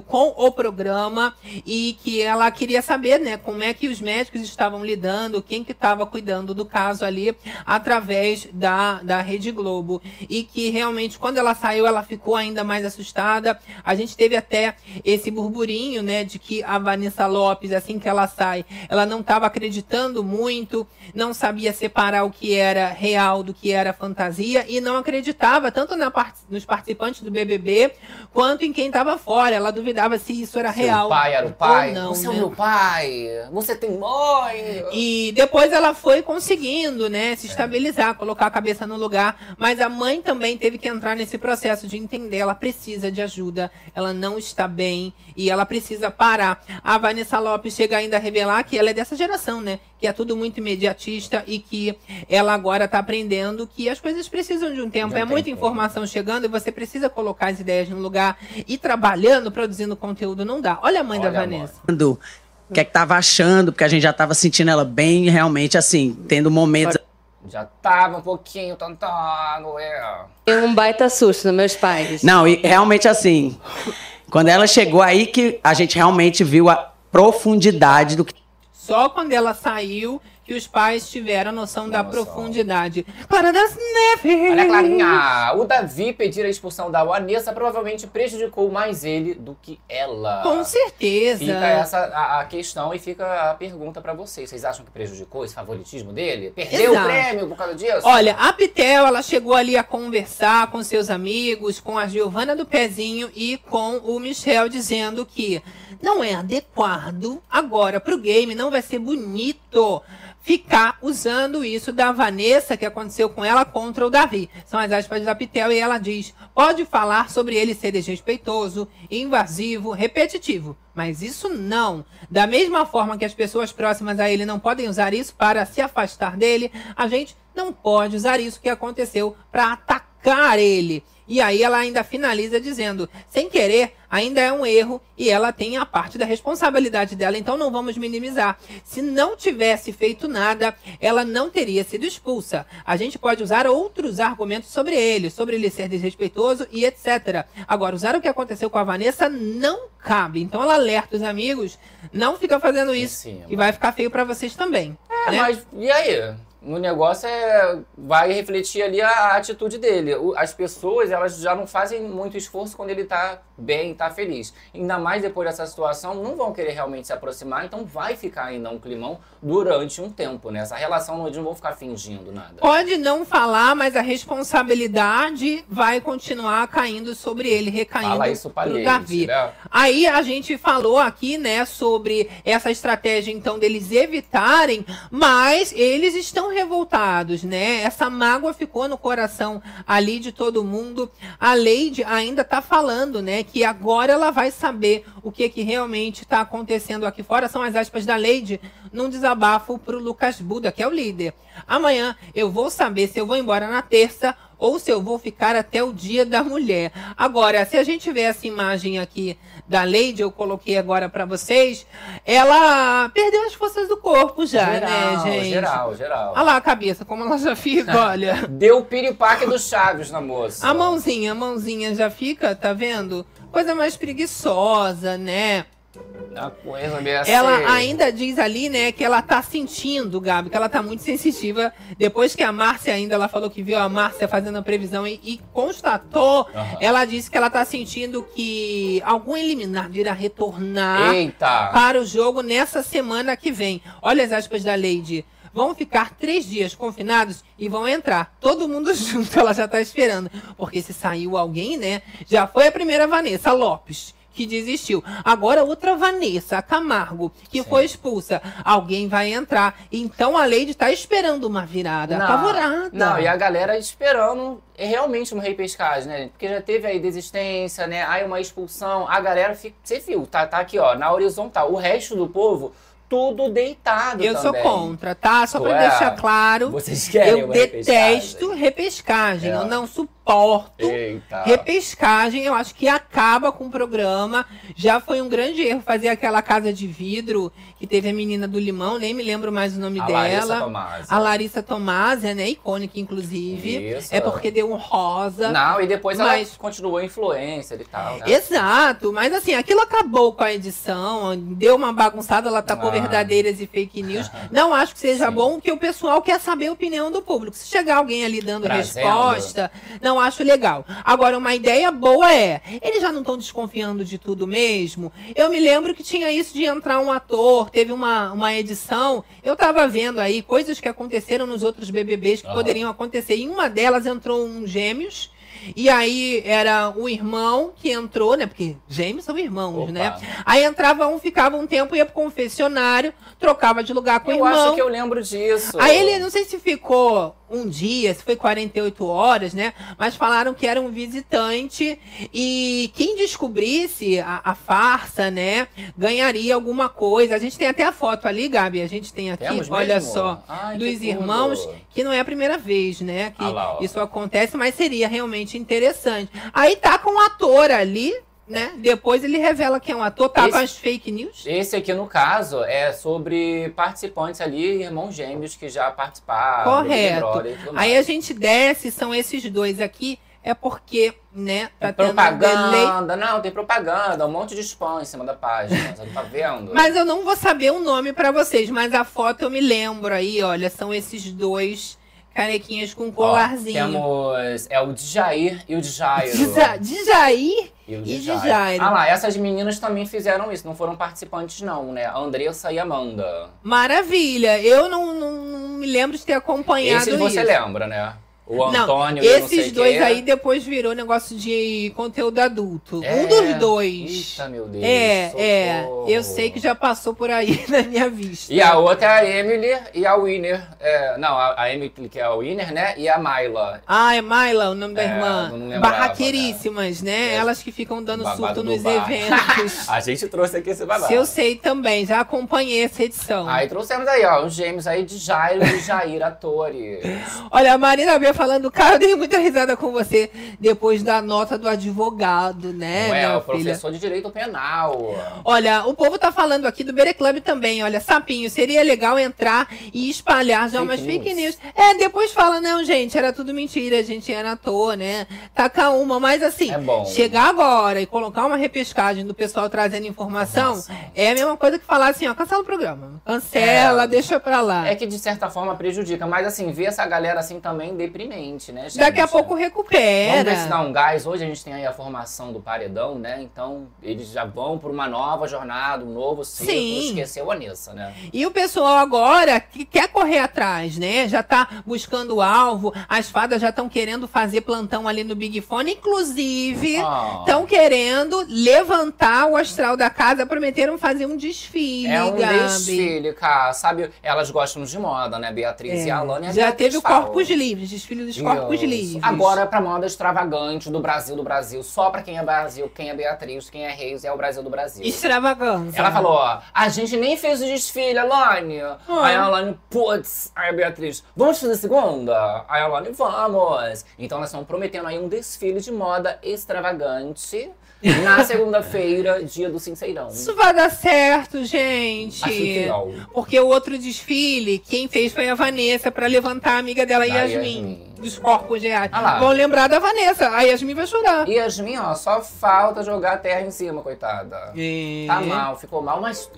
com o programa e que ela queria saber, né, como é que os médicos estavam lidando, quem que estava cuidando do caso ali através da, da Rede Globo e que realmente quando ela saiu ela ficou ainda mais assustada. A gente teve até esse burburinho, né, de que a Vanessa Lopes, assim que ela sai, ela não estava acreditando muito, não sabia separar o que era real do que era fantasia e não acreditava tanto na nos participantes do BBB quanto em quem estava fora. Ela duvidava se isso era Seu real. pai era o pai? Não, Você é o né? meu pai! Você tem mãe! E depois ela foi conseguindo, né, se estabilizar, colocar a cabeça no lugar. Mas a mãe também teve que entrar nesse processo de entender. Ela precisa de ajuda, ela não está bem e ela precisa parar. A Vanessa Lopes chega ainda a revelar que ela é dessa geração, né? Que é tudo muito imediatista e que ela agora está aprendendo que as coisas precisam de um tempo. É muita tempo. informação chegando e você precisa colocar as ideias no lugar e trabalhando, produzindo conteúdo. Não dá. Olha a mãe da Olha, Vanessa. o que é que tava achando, porque a gente já tava sentindo ela bem, realmente, assim, tendo momentos. Já tava um pouquinho tentando, é. Tem um baita susto nos meus pais. Não, e realmente assim, quando ela chegou aí que a gente realmente viu a profundidade do que. Só quando ela saiu que os pais tiveram a noção da profundidade. Clara das Neves! Olha, Clarinha, o Davi pedir a expulsão da Vanessa provavelmente prejudicou mais ele do que ela. Com certeza. Fica essa a, a questão e fica a pergunta pra vocês. Vocês acham que prejudicou esse favoritismo dele? Perdeu Exato. o prêmio por causa disso? Olha, a Pitel, ela chegou ali a conversar com seus amigos, com a Giovana do Pezinho e com o Michel, dizendo que não é adequado agora pro game, não vai ser bonito ficar usando isso da Vanessa, que aconteceu com ela, contra o Davi. São as aspas da Pitel e ela diz, pode falar sobre ele ser desrespeitoso, invasivo, repetitivo. Mas isso não. Da mesma forma que as pessoas próximas a ele não podem usar isso para se afastar dele, a gente não pode usar isso que aconteceu para atacar ele. E aí ela ainda finaliza dizendo, sem querer, ainda é um erro e ela tem a parte da responsabilidade dela, então não vamos minimizar. Se não tivesse feito nada, ela não teria sido expulsa. A gente pode usar outros argumentos sobre ele, sobre ele ser desrespeitoso e etc. Agora, usar o que aconteceu com a Vanessa não cabe. Então ela alerta os amigos, não fica fazendo isso, e vai ficar feio para vocês também. É, né? mas e aí? O negócio é. Vai refletir ali a atitude dele. O- As pessoas, elas já não fazem muito esforço quando ele tá bem, tá feliz. Ainda mais depois dessa situação, não vão querer realmente se aproximar, então vai ficar ainda um climão durante um tempo, né? Essa relação, eles não vão ficar fingindo nada. Pode não falar, mas a responsabilidade vai continuar caindo sobre ele, recaindo Fala isso pra pro Leite, Davi. né? Aí a gente falou aqui, né, sobre essa estratégia, então, deles evitarem, mas eles estão revoltados, né? Essa mágoa ficou no coração ali de todo mundo. A Leide ainda tá falando, né, que agora ela vai saber o que que realmente tá acontecendo aqui fora. São as aspas da Leide num desabafo pro Lucas Buda, que é o líder. Amanhã eu vou saber se eu vou embora na terça ou se eu vou ficar até o dia da mulher. Agora, se a gente vê essa imagem aqui da Lady, eu coloquei agora pra vocês, ela perdeu as forças do corpo já, né, Geral, gente? geral, geral. Olha lá a cabeça, como ela já fica, *laughs* olha. Deu o piripaque do Chaves na moça. A mãozinha, a mãozinha já fica, tá vendo? Coisa mais preguiçosa, né? A coisa meio assim. Ela ainda diz ali, né, que ela tá sentindo, Gabi, que ela tá muito sensitiva. Depois que a Márcia ainda, ela falou que viu a Márcia fazendo a previsão e, e constatou, Aham. ela disse que ela tá sentindo que algum eliminar irá retornar Eita! para o jogo nessa semana que vem. Olha as aspas da Lady. Vão ficar três dias confinados e vão entrar. Todo mundo *laughs* junto, ela já tá esperando. Porque se saiu alguém, né? Já foi a primeira Vanessa Lopes que desistiu. Agora outra Vanessa Camargo, que foi expulsa. Alguém vai entrar. Então a Lady tá esperando uma virada. Não, apavorada. Não, e a galera esperando é realmente uma repescagem, né? Porque já teve aí desistência, né? Aí uma expulsão. A galera, fica, você viu, tá, tá aqui, ó, na horizontal. O resto do povo, tudo deitado Eu sou também. contra, tá? Só é? deixar claro. Vocês querem Eu detesto repescagem. É. Eu não suporto Eita. repescagem. Eu acho que acaba com o programa. Já foi um grande erro fazer aquela casa de vidro que teve a menina do limão, nem me lembro mais o nome A dela. Larissa Tomásia. A Larissa Tomásia, né? Icônica, inclusive. Isso. É porque deu um rosa. Não, e depois Mas- ela continuou influencer e tal, né? Exato, mas assim, aquilo acabou com a edição, deu uma bagunçada, ela tá com Ah. verdadeiras e fake news. *laughs* Não acho que seja bom, porque o pessoal quer saber a opinião do público. Se chegar alguém ali dando Trazendo. resposta, não acho legal. Agora, uma ideia boa é, eles já não estão desconfiando de tudo mesmo? Eu me lembro que tinha isso de entrar um ator, teve uma, uma edição, eu tava vendo aí coisas que aconteceram nos outros BBBs que poderiam acontecer. Em uma delas entrou um gêmeos, e aí era o irmão que entrou, né? Porque gêmeos são irmãos, Opa. né? Aí entrava um, ficava um tempo, ia pro confessionário, trocava de lugar com Eu o irmão. acho que eu lembro disso. Aí ele, não sei se ficou um dia, se foi 48 horas, né? Mas falaram que era um visitante e quem descobrisse a, a farsa, né, ganharia alguma coisa. A gente tem até a foto ali, Gabi, a gente tem aqui, Temos olha mesmo? só, Ai, que dos tudo. irmãos, que não é a primeira vez, né, que Ah lá, isso acontece, mas seria realmente interessante. Aí tá com o ator ali, né? Depois ele revela que é um ator, tá Esse- com as fake news. Esse aqui, no caso, é sobre participantes ali, irmãos gêmeos que já participaram. Correto. Brother. Aí a gente desce, são esses dois aqui, é porque, né, tá tendo delay. Propaganda, não, tem propaganda, um monte de spam em cima da página, você não tá vendo? *laughs* Mas eu não vou saber o nome pra vocês, mas a foto eu me lembro aí, olha, são esses dois carequinhas com Ó, colarzinho. temos, é o Djair e o Djairo. Dja- Djair E o e Djairo. Ah lá, essas meninas também fizeram isso, não foram participantes não, né? A Andressa e a Amanda. Maravilha. Eu não, não, não me lembro de ter acompanhado Esses você isso. lembra, né? O Não, Antônio e o não esses dois quê. aí depois virou negócio de conteúdo adulto. É. Um dos dois. Eita, meu Deus. É, é. socorro. Eu sei que já passou por aí *laughs* na minha vista. E a outra é a Emily e a Winner. É, não, a, a Emily que é a Winner, né? E a Myla. Ah, é Myla, o nome da É, irmã. não lembrava, Barraqueiríssimas, né? Elas que ficam dando surto nos bar. eventos. *laughs* a gente trouxe aqui esse babado. Se eu sei também, já acompanhei essa edição. Aí trouxemos aí, ó, os gêmeos aí de Jairo e Jair, atores. Olha, a Marina B falando, cara, eu dei muita risada com você depois da nota do advogado, né, é, minha o professor de direito penal. Olha, o povo tá falando aqui do Bere Club também. Olha, sapinho, seria legal entrar e espalhar já Fake umas fake news. news. É, depois fala, não, gente, era tudo mentira, a gente era à toa, né? Taca uma, mas assim, É chegar agora e colocar uma repescagem do pessoal trazendo informação é a mesma coisa que falar assim, ó, cancela o programa. Cancela, É. deixa pra lá. É que de certa forma prejudica, mas assim, ver essa galera assim também deprimente, né, gente? Daqui a pouco Vamos recupera. ver se dá um gás. Hoje a gente tem aí a formação do paredão, né? Então eles já vão por uma nova jornada, um novo ciclo. Sim. Esqueceu a Nessa, né? E o pessoal agora que quer correr atrás, né? Já tá buscando o alvo. As fadas já estão querendo fazer plantão ali no Big Fone. Inclusive, Ah. estão querendo levantar o astral da casa. Prometeram fazer um desfile, É um Gabi. desfile, cara. Sabe, elas gostam de moda, né? Beatriz É. e a Alane. Já teve o. Corpos Livres, desfile dos Corpos. Livres. Agora é pra moda extravagante do Brasil do Brasil. Só pra quem é Brasil, quem é Beatriz, quem é Reis, é o Brasil do Brasil. Extravagância. Ela falou, ó, a gente nem fez o desfile, Alane. Ah. Aí a Alane, putz, aí a Beatriz, vamos fazer segunda? Aí a Alane, vamos. Então elas estão prometendo aí um desfile de moda extravagante na segunda-feira, dia do Sinceirão. Isso vai dar certo, gente. Acho que não. Porque o outro desfile, quem fez foi a Vanessa, pra levantar a amiga dela, Da Yasmin, Yasmin. dos corpos reais. Ah. Vão lembrar da Vanessa. A Yasmin vai chorar. E Yasmin, ó, só falta jogar a terra em cima, coitada. É. Tá mal, ficou mal, mas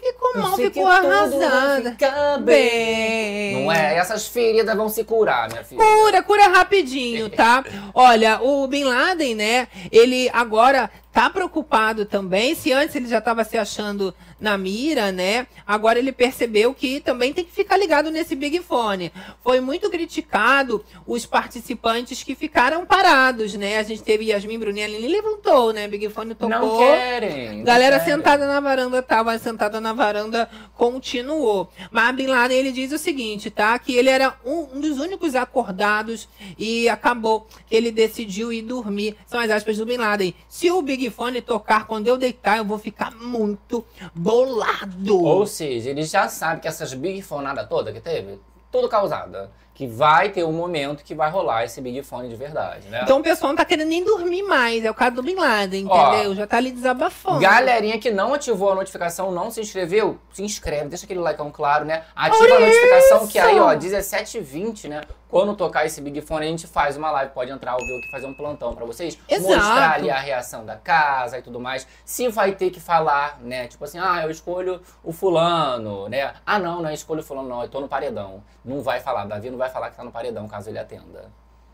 Ficou mal, ficou arrasada. ficar bem. não é. Essas feridas vão se curar, minha filha. Cura, cura rapidinho, *laughs* tá? Olha, o Bin Laden, né? Ele agora tá preocupado também. Se antes ele já estava se achando na mira, né? Agora ele percebeu que também tem que ficar ligado nesse Big Fone. Foi muito criticado os participantes que ficaram parados, né? A gente teve Yasmin Brunelli levantou, né? Big Fone tocou. Não querem. não Galera querem. sentada na varanda tava sentada na varanda continuou. Mas Bin Laden ele diz o seguinte, tá? Que ele era um, um dos únicos acordados e acabou que ele decidiu ir dormir. São as aspas do Bin Laden. Se o Big Fone tocar quando eu deitar, eu vou ficar muito bolado. Ou seja, ele já sabe que essas big fonada toda que teve, tudo causada. Que vai ter um momento que vai rolar esse big fone de verdade, né? Então o pessoal não tá querendo nem dormir mais. É o caso do Bin Laden, Ó, entendeu? Já tá ali desabafando. Galerinha que não ativou a notificação, não se inscreveu, se inscreve, deixa aquele like claro, né? Ativa Olha a notificação isso! que aí, ó, 17h20, né? Quando tocar esse Big Fone, a gente faz uma live, pode entrar ao vivo aqui, fazer um plantão pra vocês. Exato. Mostrar ali a reação da casa e tudo mais. Se vai ter que falar, né? Tipo assim, ah, eu escolho o fulano, né? Ah, não, não é escolho o fulano, não, eu tô no paredão. Não vai falar, Davi não vai falar que tá no paredão, caso ele atenda.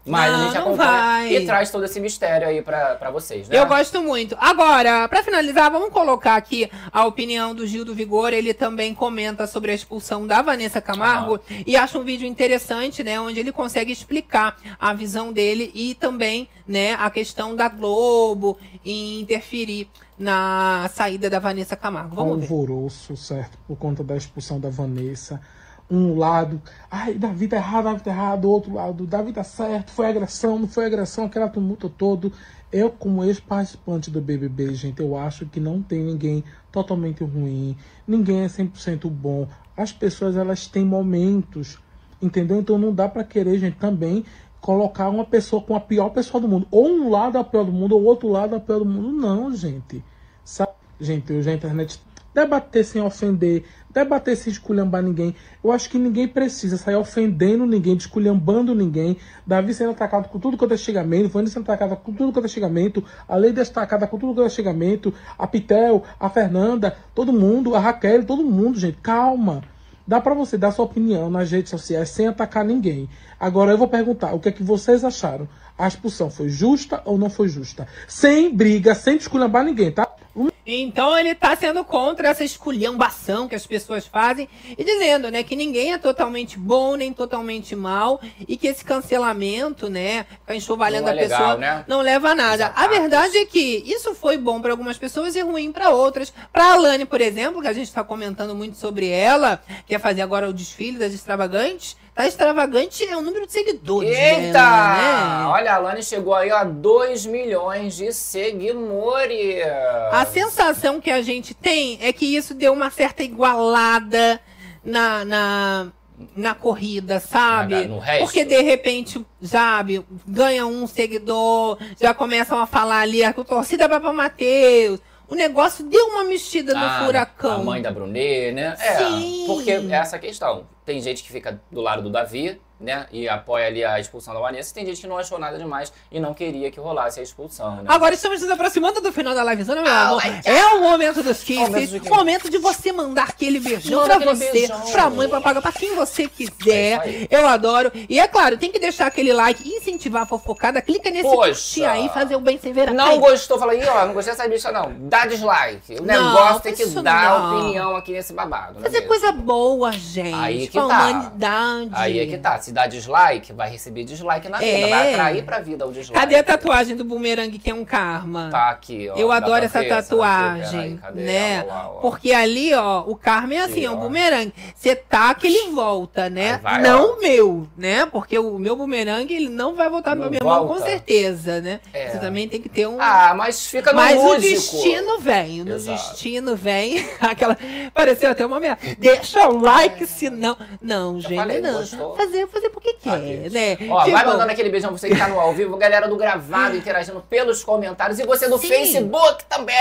Mas a Não, gente não acompanha vai. e traz todo esse mistério aí pra, pra vocês, né? Eu gosto muito. Agora, pra finalizar, vamos colocar aqui a opinião do Gil do Vigor. Ele também comenta sobre a expulsão da Vanessa Camargo e acha um vídeo interessante, né, onde ele consegue explicar a visão dele e também, né, a questão da Globo e interferir na saída da Vanessa Camargo. Vamos ver. alvoroço, certo? Por conta da expulsão da Vanessa. Um lado, ai, Davi tá errado, Davi tá errado, outro lado, Davi tá certo, foi agressão, não foi agressão, aquela tumulto todo. Eu, como ex-participante do BBB, gente, eu acho que não tem ninguém totalmente ruim, ninguém é 100% bom. As pessoas, elas têm momentos, entendeu? Então não dá pra querer, gente, também colocar uma pessoa com a pior pessoa do mundo. Ou um lado é a pior do mundo, ou outro lado é a pior do mundo. Não, gente. Sabe? Gente, hoje a internet debater sem ofender, debater sem esculhambar ninguém. Eu acho que ninguém precisa sair ofendendo ninguém, esculhambando ninguém. Davi sendo atacado com tudo quanto é xingamento, Vânia sendo atacada com tudo quanto é xingamento, a Lei destacada com tudo quanto é xingamento, a Pitel, a Fernanda, todo mundo, a Raquel, todo mundo, gente. Calma. Dá pra você dar sua opinião nas redes sociais sem atacar ninguém. Agora eu vou perguntar, o que é que vocês acharam? A expulsão foi justa ou não foi justa? Sem briga, sem desculhambar ninguém, tá? Então ele tá sendo contra essa esculhambação que as pessoas fazem e dizendo, né, que ninguém é totalmente bom nem totalmente mal e que esse cancelamento, né, ficar enxovalhando é a legal, pessoa né? não leva a nada. A verdade é que isso foi bom para algumas pessoas e ruim para outras. Para Alane, por exemplo, que a gente está comentando muito sobre ela, quer fazer agora o desfile das extravagantes, tá extravagante é o número de seguidores. Eita! dela, né? Olha, a Alane chegou aí a 2 milhões de seguidores. A sensação que a gente tem é que isso deu uma certa igualada na, na, na corrida, sabe? Na-. Porque de repente, sabe, ganha um seguidor, já começam a falar ali, a torcida vai pra Matheus. O negócio deu uma mexida no Ah, furacão. A mãe da Brunet, né? É, Sim. porque é essa questão. Tem gente que fica do lado do Davi, né? E apoia ali a expulsão da Vanessa. Tem gente que não achou nada demais e não queria que rolasse a expulsão, né? Agora estamos nos aproximando do final da livezona, meu amor. É o momento dos kisses. de quê? Momento de você mandar aquele beijão Manda pra você, beijão. pra mãe, pra pagar, pra quem você É quiser. Eu adoro. E é claro, tem que deixar aquele like, incentivar a fofocada. Clica nesse curtir aí, fazer o bem sem ver Não Ai, gostou, fala aí, ó, não gostei dessa bicha, não. Dá dislike. O Não, negócio tem que dar não. opinião aqui nesse babado. Fazer mesmo? coisa boa, gente. Aí que com a tá. humanidade. Aí é que tá. Se dá dislike, vai receber dislike na vida. É. Vai atrair pra vida o dislike. Cadê a tatuagem do bumerangue que é um karma? Tá aqui, ó. Eu adoro pra essa tatuagem, né? lá, ó? Porque ali, ó, o karma é assim, é um bumerangue. Você taca, ele volta, né? Aí vai, não o meu, né? Porque o meu bumerangue, ele não vai voltar pra Não minha mão, com volta. certeza, né? É. Você também tem que ter um... Ah, mas fica no Mas o lúdico. destino vem, no Exato. destino vem. *laughs* Aquela. Pareceu até uma merda. Deixa o like, senão. Não, gente, falei, não. gostou? Fazer, fazer porque quer, né? Ó, vai Tipo, mandando aquele beijão você que tá no ao vivo, galera do gravado interagindo pelos comentários e você do Sim. Facebook também,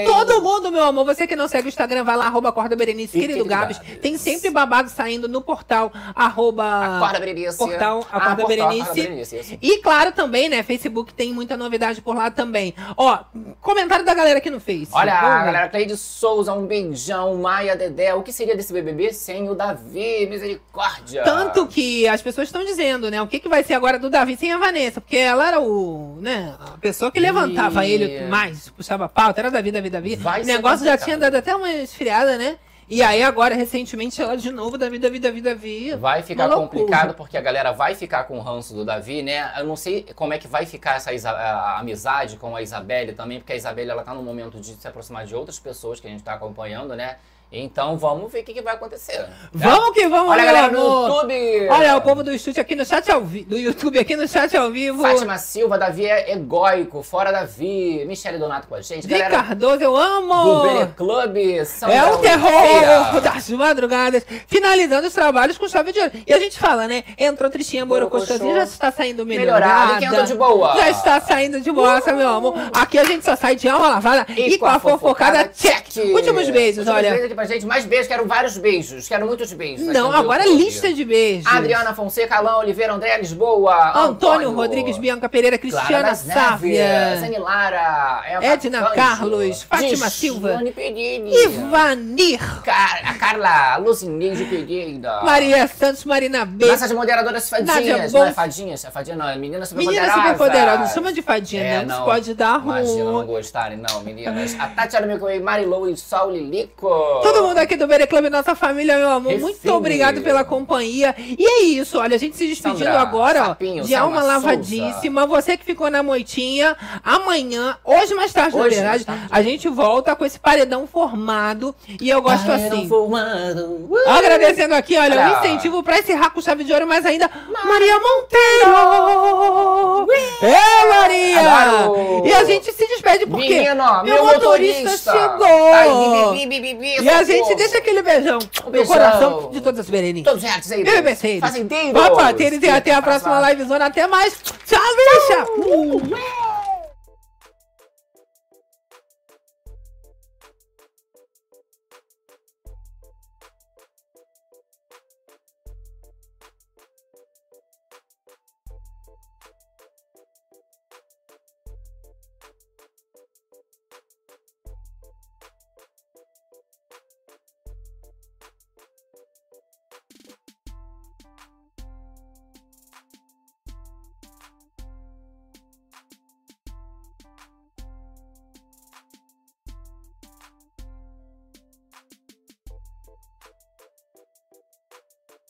hein? Todo mundo, meu amor, você que não segue o Instagram, vai lá, arroba Acorda Berenice, querido querido Gabs. Gabs. Tem sempre babado saindo no portal, arroba... Acorda Berenice. Portal Ah, Acorda portal Berenice. Acorda Berenice. E claro também, né, Facebook tem muita novidade por lá também. Ó, comentário da galera aqui no Face. Olha, Vamos a galera Cleide Souza, um beijão. Maia Dedé, o que seria desse BBB sem o Davi? Misericórdia. Tanto que as pessoas estão dizendo, né? O que, que vai ser agora do Davi sem a Vanessa? Porque ela era o, né, a pessoa que levantava E- ele mais, puxava a pauta, era Davi, Davi, Davi. Vai o negócio já tinha dado até uma esfriada, né? E aí agora, recentemente, ela de novo, Davi, Davi, Davi, Davi. Vai ficar complicado porque a galera vai ficar com o ranço do Davi, né? Eu não sei como é que vai ficar essa Isa- a amizade com a Isabelle também, porque a Isabelle ela tá no momento de se aproximar de outras pessoas que a gente tá acompanhando, né? Então vamos ver o que, que vai acontecer. tá? Vamos que vamos, Olha, galera, no amor. YouTube. Olha, o povo do estúdio aqui no chat ao vivo. Do YouTube aqui no chat ao vivo. Fátima Silva, Davi é egóico, fora Davi. Michele Donato com a gente. Vi Galera Cardoso, eu amo! do Bere Club, Sandra É o terror das madrugadas, finalizando os trabalhos com chave de ouro. E a gente fala, né? Entrou Tristinha Borocochosinha, já está saindo melhorada. Melhorada, e quem andou de boa? Já está saindo de boa, meu amor. Aqui a gente só sai de alma lavada e, com a fofocada, check. Últimos beijos, Últimos olha. beijos pra gente. Mais beijos, quero vários beijos. Quero muitos beijos. Não, agora lista de beijos. Adriana Fonseca, Alain Oliveira, André Lisboa. Antônio, Rodrigues, Bianca Pereira, Cristiana Sávia. Zane Lara, Eva Edna Carlos, Fátima Silva, Ivanir, Car Carla Lucineide Pereira. Maria Santos, Marina B. Nossas moderadoras fadinhas. Não é fadinhas? É fadinha não, é menina super Menina poderosa. super poderosa, não chama de fadinha, É, não, pode dar ruim. Imagina não gostarem, não, meninas. A Tatiana Milcoei, Marilou e Sol Lilico. Todo mundo aqui do Club, nossa família, meu amor, muito obrigado pela companhia. E é isso, olha, a gente se despedindo Sandra, agora, ó, Sapinho, de Selma alma lavadíssima. Você que ficou na moitinha, amanhã, hoje mais tarde, Hoje na verdade, a gente volta com esse paredão formado. E eu gosto Paredão assim. formado. Agradecendo aqui, olha, Olha. um incentivo pra encerrar com chave de ouro, mas ainda Maria Monteiro! É, Maria! Adoro! E a gente se despede porque Menino, ó, meu motorista, motorista chegou! tá aí, bi, bi, bi, bi, a gente deixa aquele beijão no beijão. coração de todas as Berenices. Todos retos aí, BBBceiros, fazendeiros. papateiros e até a próxima livezona. Até mais. Tchau, bicha!